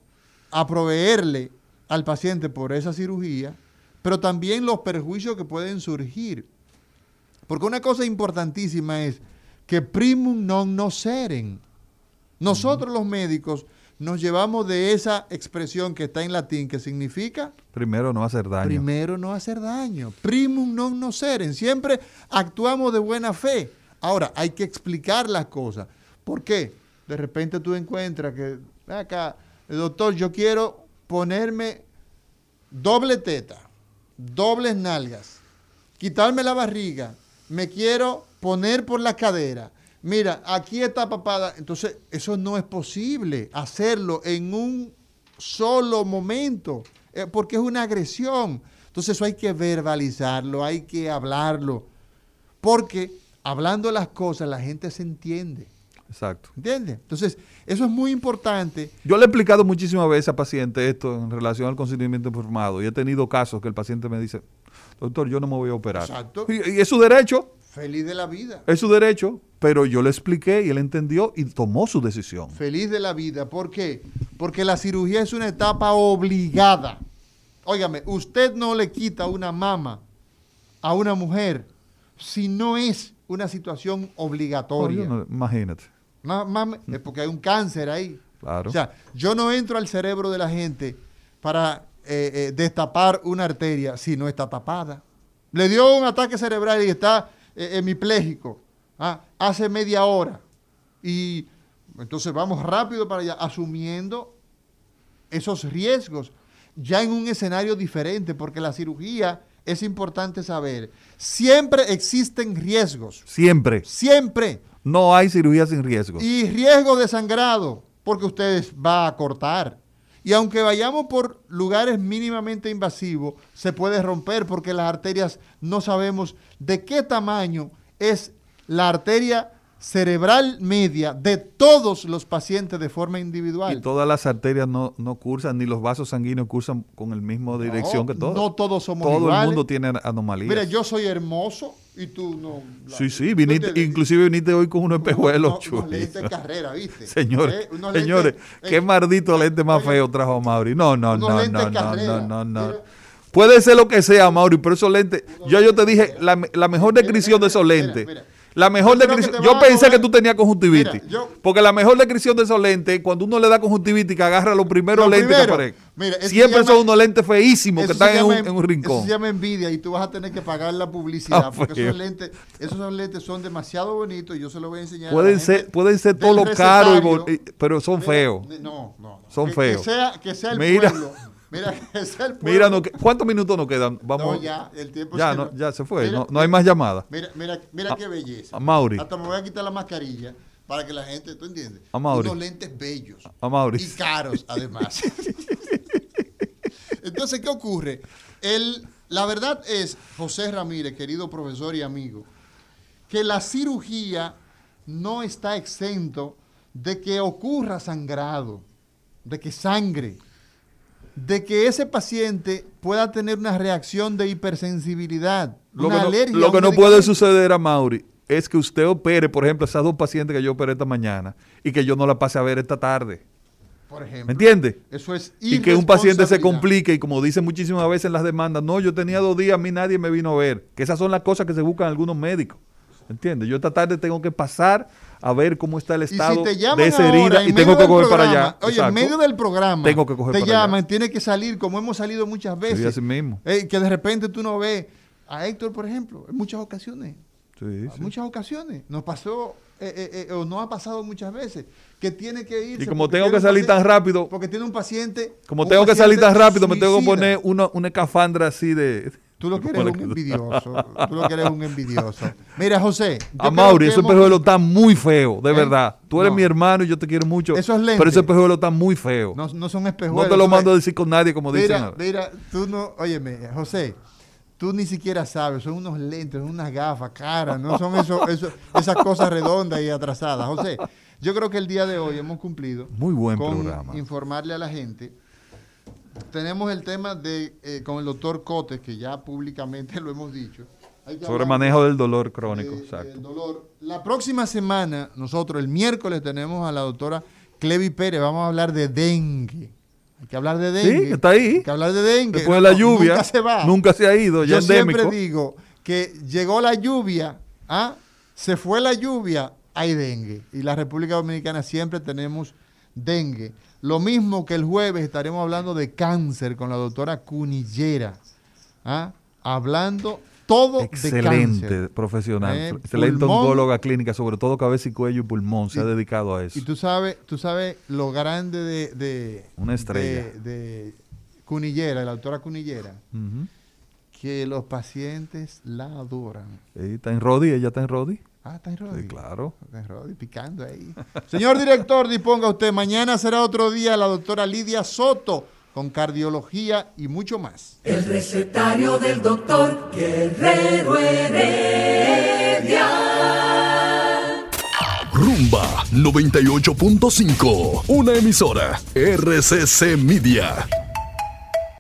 a proveerle al paciente por esa cirugía, pero también los perjuicios que pueden surgir. Porque una cosa importantísima es que primum non noceren. Nosotros los médicos nos llevamos de esa expresión que está en latín, que significa... Primero no hacer daño. Primero no hacer daño. Primum non noceren. Siempre actuamos de buena fe. Ahora, hay que explicar las cosas. ¿Por qué? De repente tú encuentras que, acá, doctor, yo quiero ponerme doble teta, dobles nalgas, quitarme la barriga, me quiero poner por la cadera mira, aquí está papada. Entonces, eso no es posible hacerlo en un solo momento, eh, porque es una agresión. Entonces, eso hay que verbalizarlo, hay que hablarlo, porque hablando las cosas la gente se entiende. Exacto. ¿Entiende? Entonces, eso es muy importante. Yo le he explicado muchísimas veces a pacientes esto en relación al consentimiento informado y he tenido casos que el paciente me dice, doctor, yo no me voy a operar. Exacto. y es su derecho. Feliz de la vida. Es su derecho, pero yo le expliqué y él entendió y tomó su decisión. Feliz de la vida. ¿Por qué? Porque la cirugía es una etapa obligada. Óigame, usted no le quita una mama a una mujer si no es una situación obligatoria. imagínate. Es porque hay un cáncer ahí. Claro. O sea, yo no entro al cerebro de la gente para eh, eh, destapar una arteria si no está tapada. Le dio un ataque cerebral y está eh, hemipléjico ¿ah? hace media hora. Y entonces vamos rápido para allá, asumiendo esos riesgos, ya en un escenario diferente, porque la cirugía es importante saber. Siempre existen riesgos. Siempre. Siempre. No hay cirugía sin riesgo. Y riesgo de sangrado, porque ustedes va a cortar. Y aunque vayamos por lugares mínimamente invasivos, se puede romper porque las arterias no sabemos de qué tamaño es la arteria cerebral media de todos los pacientes de forma individual. Y todas las arterias no, no cursan, ni los vasos sanguíneos cursan con el mismo dirección que todos. No todos somos Todo iguales. el mundo tiene anomalías. Mira, yo soy hermoso y tú no. sí, sí, viniste, inclusive viniste hoy con unos espejuelos lentes de carrera, ¿viste? *laughs* Señores, Eh, señores, qué eh, maldito lente más feo trajo Mauri. No, no, no, no, no, no, no, no. Puede ser lo que sea, Mauri, pero esos lentes, yo, yo te dije, la, la mejor descripción de esos lentes. La mejor descripción, yo pensé que tú tenías conjuntivitis. Mira, yo- porque la mejor descripción de esos lentes, cuando uno le da conjuntivitis, que agarra los primeros Lo lentes primero, que aparecen. Siempre llama- son unos lentes feísimos que están en un, en un rincón. Eso se llama envidia y tú vas a tener que pagar la publicidad Ah, porque feo. esos lentes, esos lentes son demasiado bonitos y yo se los voy a enseñar. Pueden ser, pueden ser del todos los caros, y pero son feos. No, no, no. Son Que- feos. Que sea, que sea el Mira. pueblo. *laughs* Mira, *laughs* sea el pueblo. Mira, no, ¿cuántos minutos nos quedan? Vamos. No, ya, el tiempo ya, se no, ya se fue. Mira, no, no hay más llamadas. Mira, mira, mira A- qué belleza. a Mauri. Hasta me voy a quitar la mascarilla para que la gente, ¿tú entiendes? A Mauri. Unos lentes bellos. A Mauri. Y caros, además. *laughs* Entonces, ¿qué ocurre? El, la verdad es, José Ramírez, querido profesor y amigo, que la cirugía no está exento de que ocurra sangrado, de que sangre, de que ese paciente pueda tener una reacción de hipersensibilidad, Lo una que no, alergia. lo que no puede suceder a Mauri es que usted opere, por ejemplo, esas dos pacientes que yo operé esta mañana y que yo no la pase a ver esta tarde. Por ejemplo. ¿Me entiende? Eso es Y que un paciente se complique y como dicen muchísimas veces en las demandas, no, yo tenía dos días, a mí nadie me vino a ver. Que esas son las cosas que se buscan algunos médicos. ¿Entiende? Yo esta tarde tengo que pasar a ver cómo está el estado si de esa herida y tengo que coger para allá. Oye, en medio del programa Tengo que coger te para allá. llaman, tiene que salir como hemos salido muchas veces. Sí, así mismo. Eh, que de repente tú no ves a Héctor, por ejemplo, en muchas ocasiones. Sí, muchas ocasiones. Nos pasó, eh, eh, eh, o no ha pasado muchas veces, que tiene que irse. Y como tengo que salir tan rápido, Porque tiene un paciente. como tengo que salir tan rápido, me tengo que poner una, una escafandra así de... Tú lo que eres un envidioso. Tú lo que eres un envidioso. Mira, José. A Mauri, ese hemos- espejuelo está muy feo, de ¿Eh? verdad. Tú eres No. mi hermano y yo te quiero mucho. Esos lentes. Pero ese espejuelo está muy feo. No, no son No espejuelos. te lo mando a decir con nadie, como dicen. Mira, ahora. mira, tú no, óyeme, José, tú ni siquiera sabes, son unos lentes, son unas gafas caras, no son eso, *laughs* eso- esas cosas redondas y atrasadas. José, yo creo que el día de hoy hemos cumplido Muy buen con programa. informarle a la gente. Tenemos el tema de eh, con el doctor Cotes, que ya públicamente *laughs* lo hemos dicho. Sobre manejo del dolor crónico, de- exacto. del dolor. La próxima semana, nosotros el miércoles tenemos a la doctora Clevi Pérez, vamos a hablar de dengue. Hay que hablar de dengue. Sí, está ahí. Hay que hablar de dengue. Después de la No, lluvia, Nunca se va. nunca se ha ido, ya Yo endémico. siempre digo que llegó la lluvia, ¿ah? se fue la lluvia, hay dengue. Y la República Dominicana siempre tenemos dengue. Lo mismo que el jueves estaremos hablando de cáncer con la doctora Cunillera. ¿ah? Hablando todo de Excelente cáncer. profesional, Eh, excelente pulmón. oncóloga clínica, sobre todo cabeza y cuello y pulmón, se ha dedicado a eso. Y tú sabes, tú sabes lo grande de, de Una estrella. de, de Cunillera, la doctora Cunillera, que los pacientes la adoran. ¿Está en Rodi? ¿Ella está en Rodi? Ah, está en Rodi. Sí, claro. Está en Rodi, picando ahí. *laughs* Señor director, disponga usted. Mañana será otro día la doctora Lidia Soto con cardiología y mucho más. El recetario del doctor Guerrero Heredia. Rumba 98.5, una emisora RCC Media.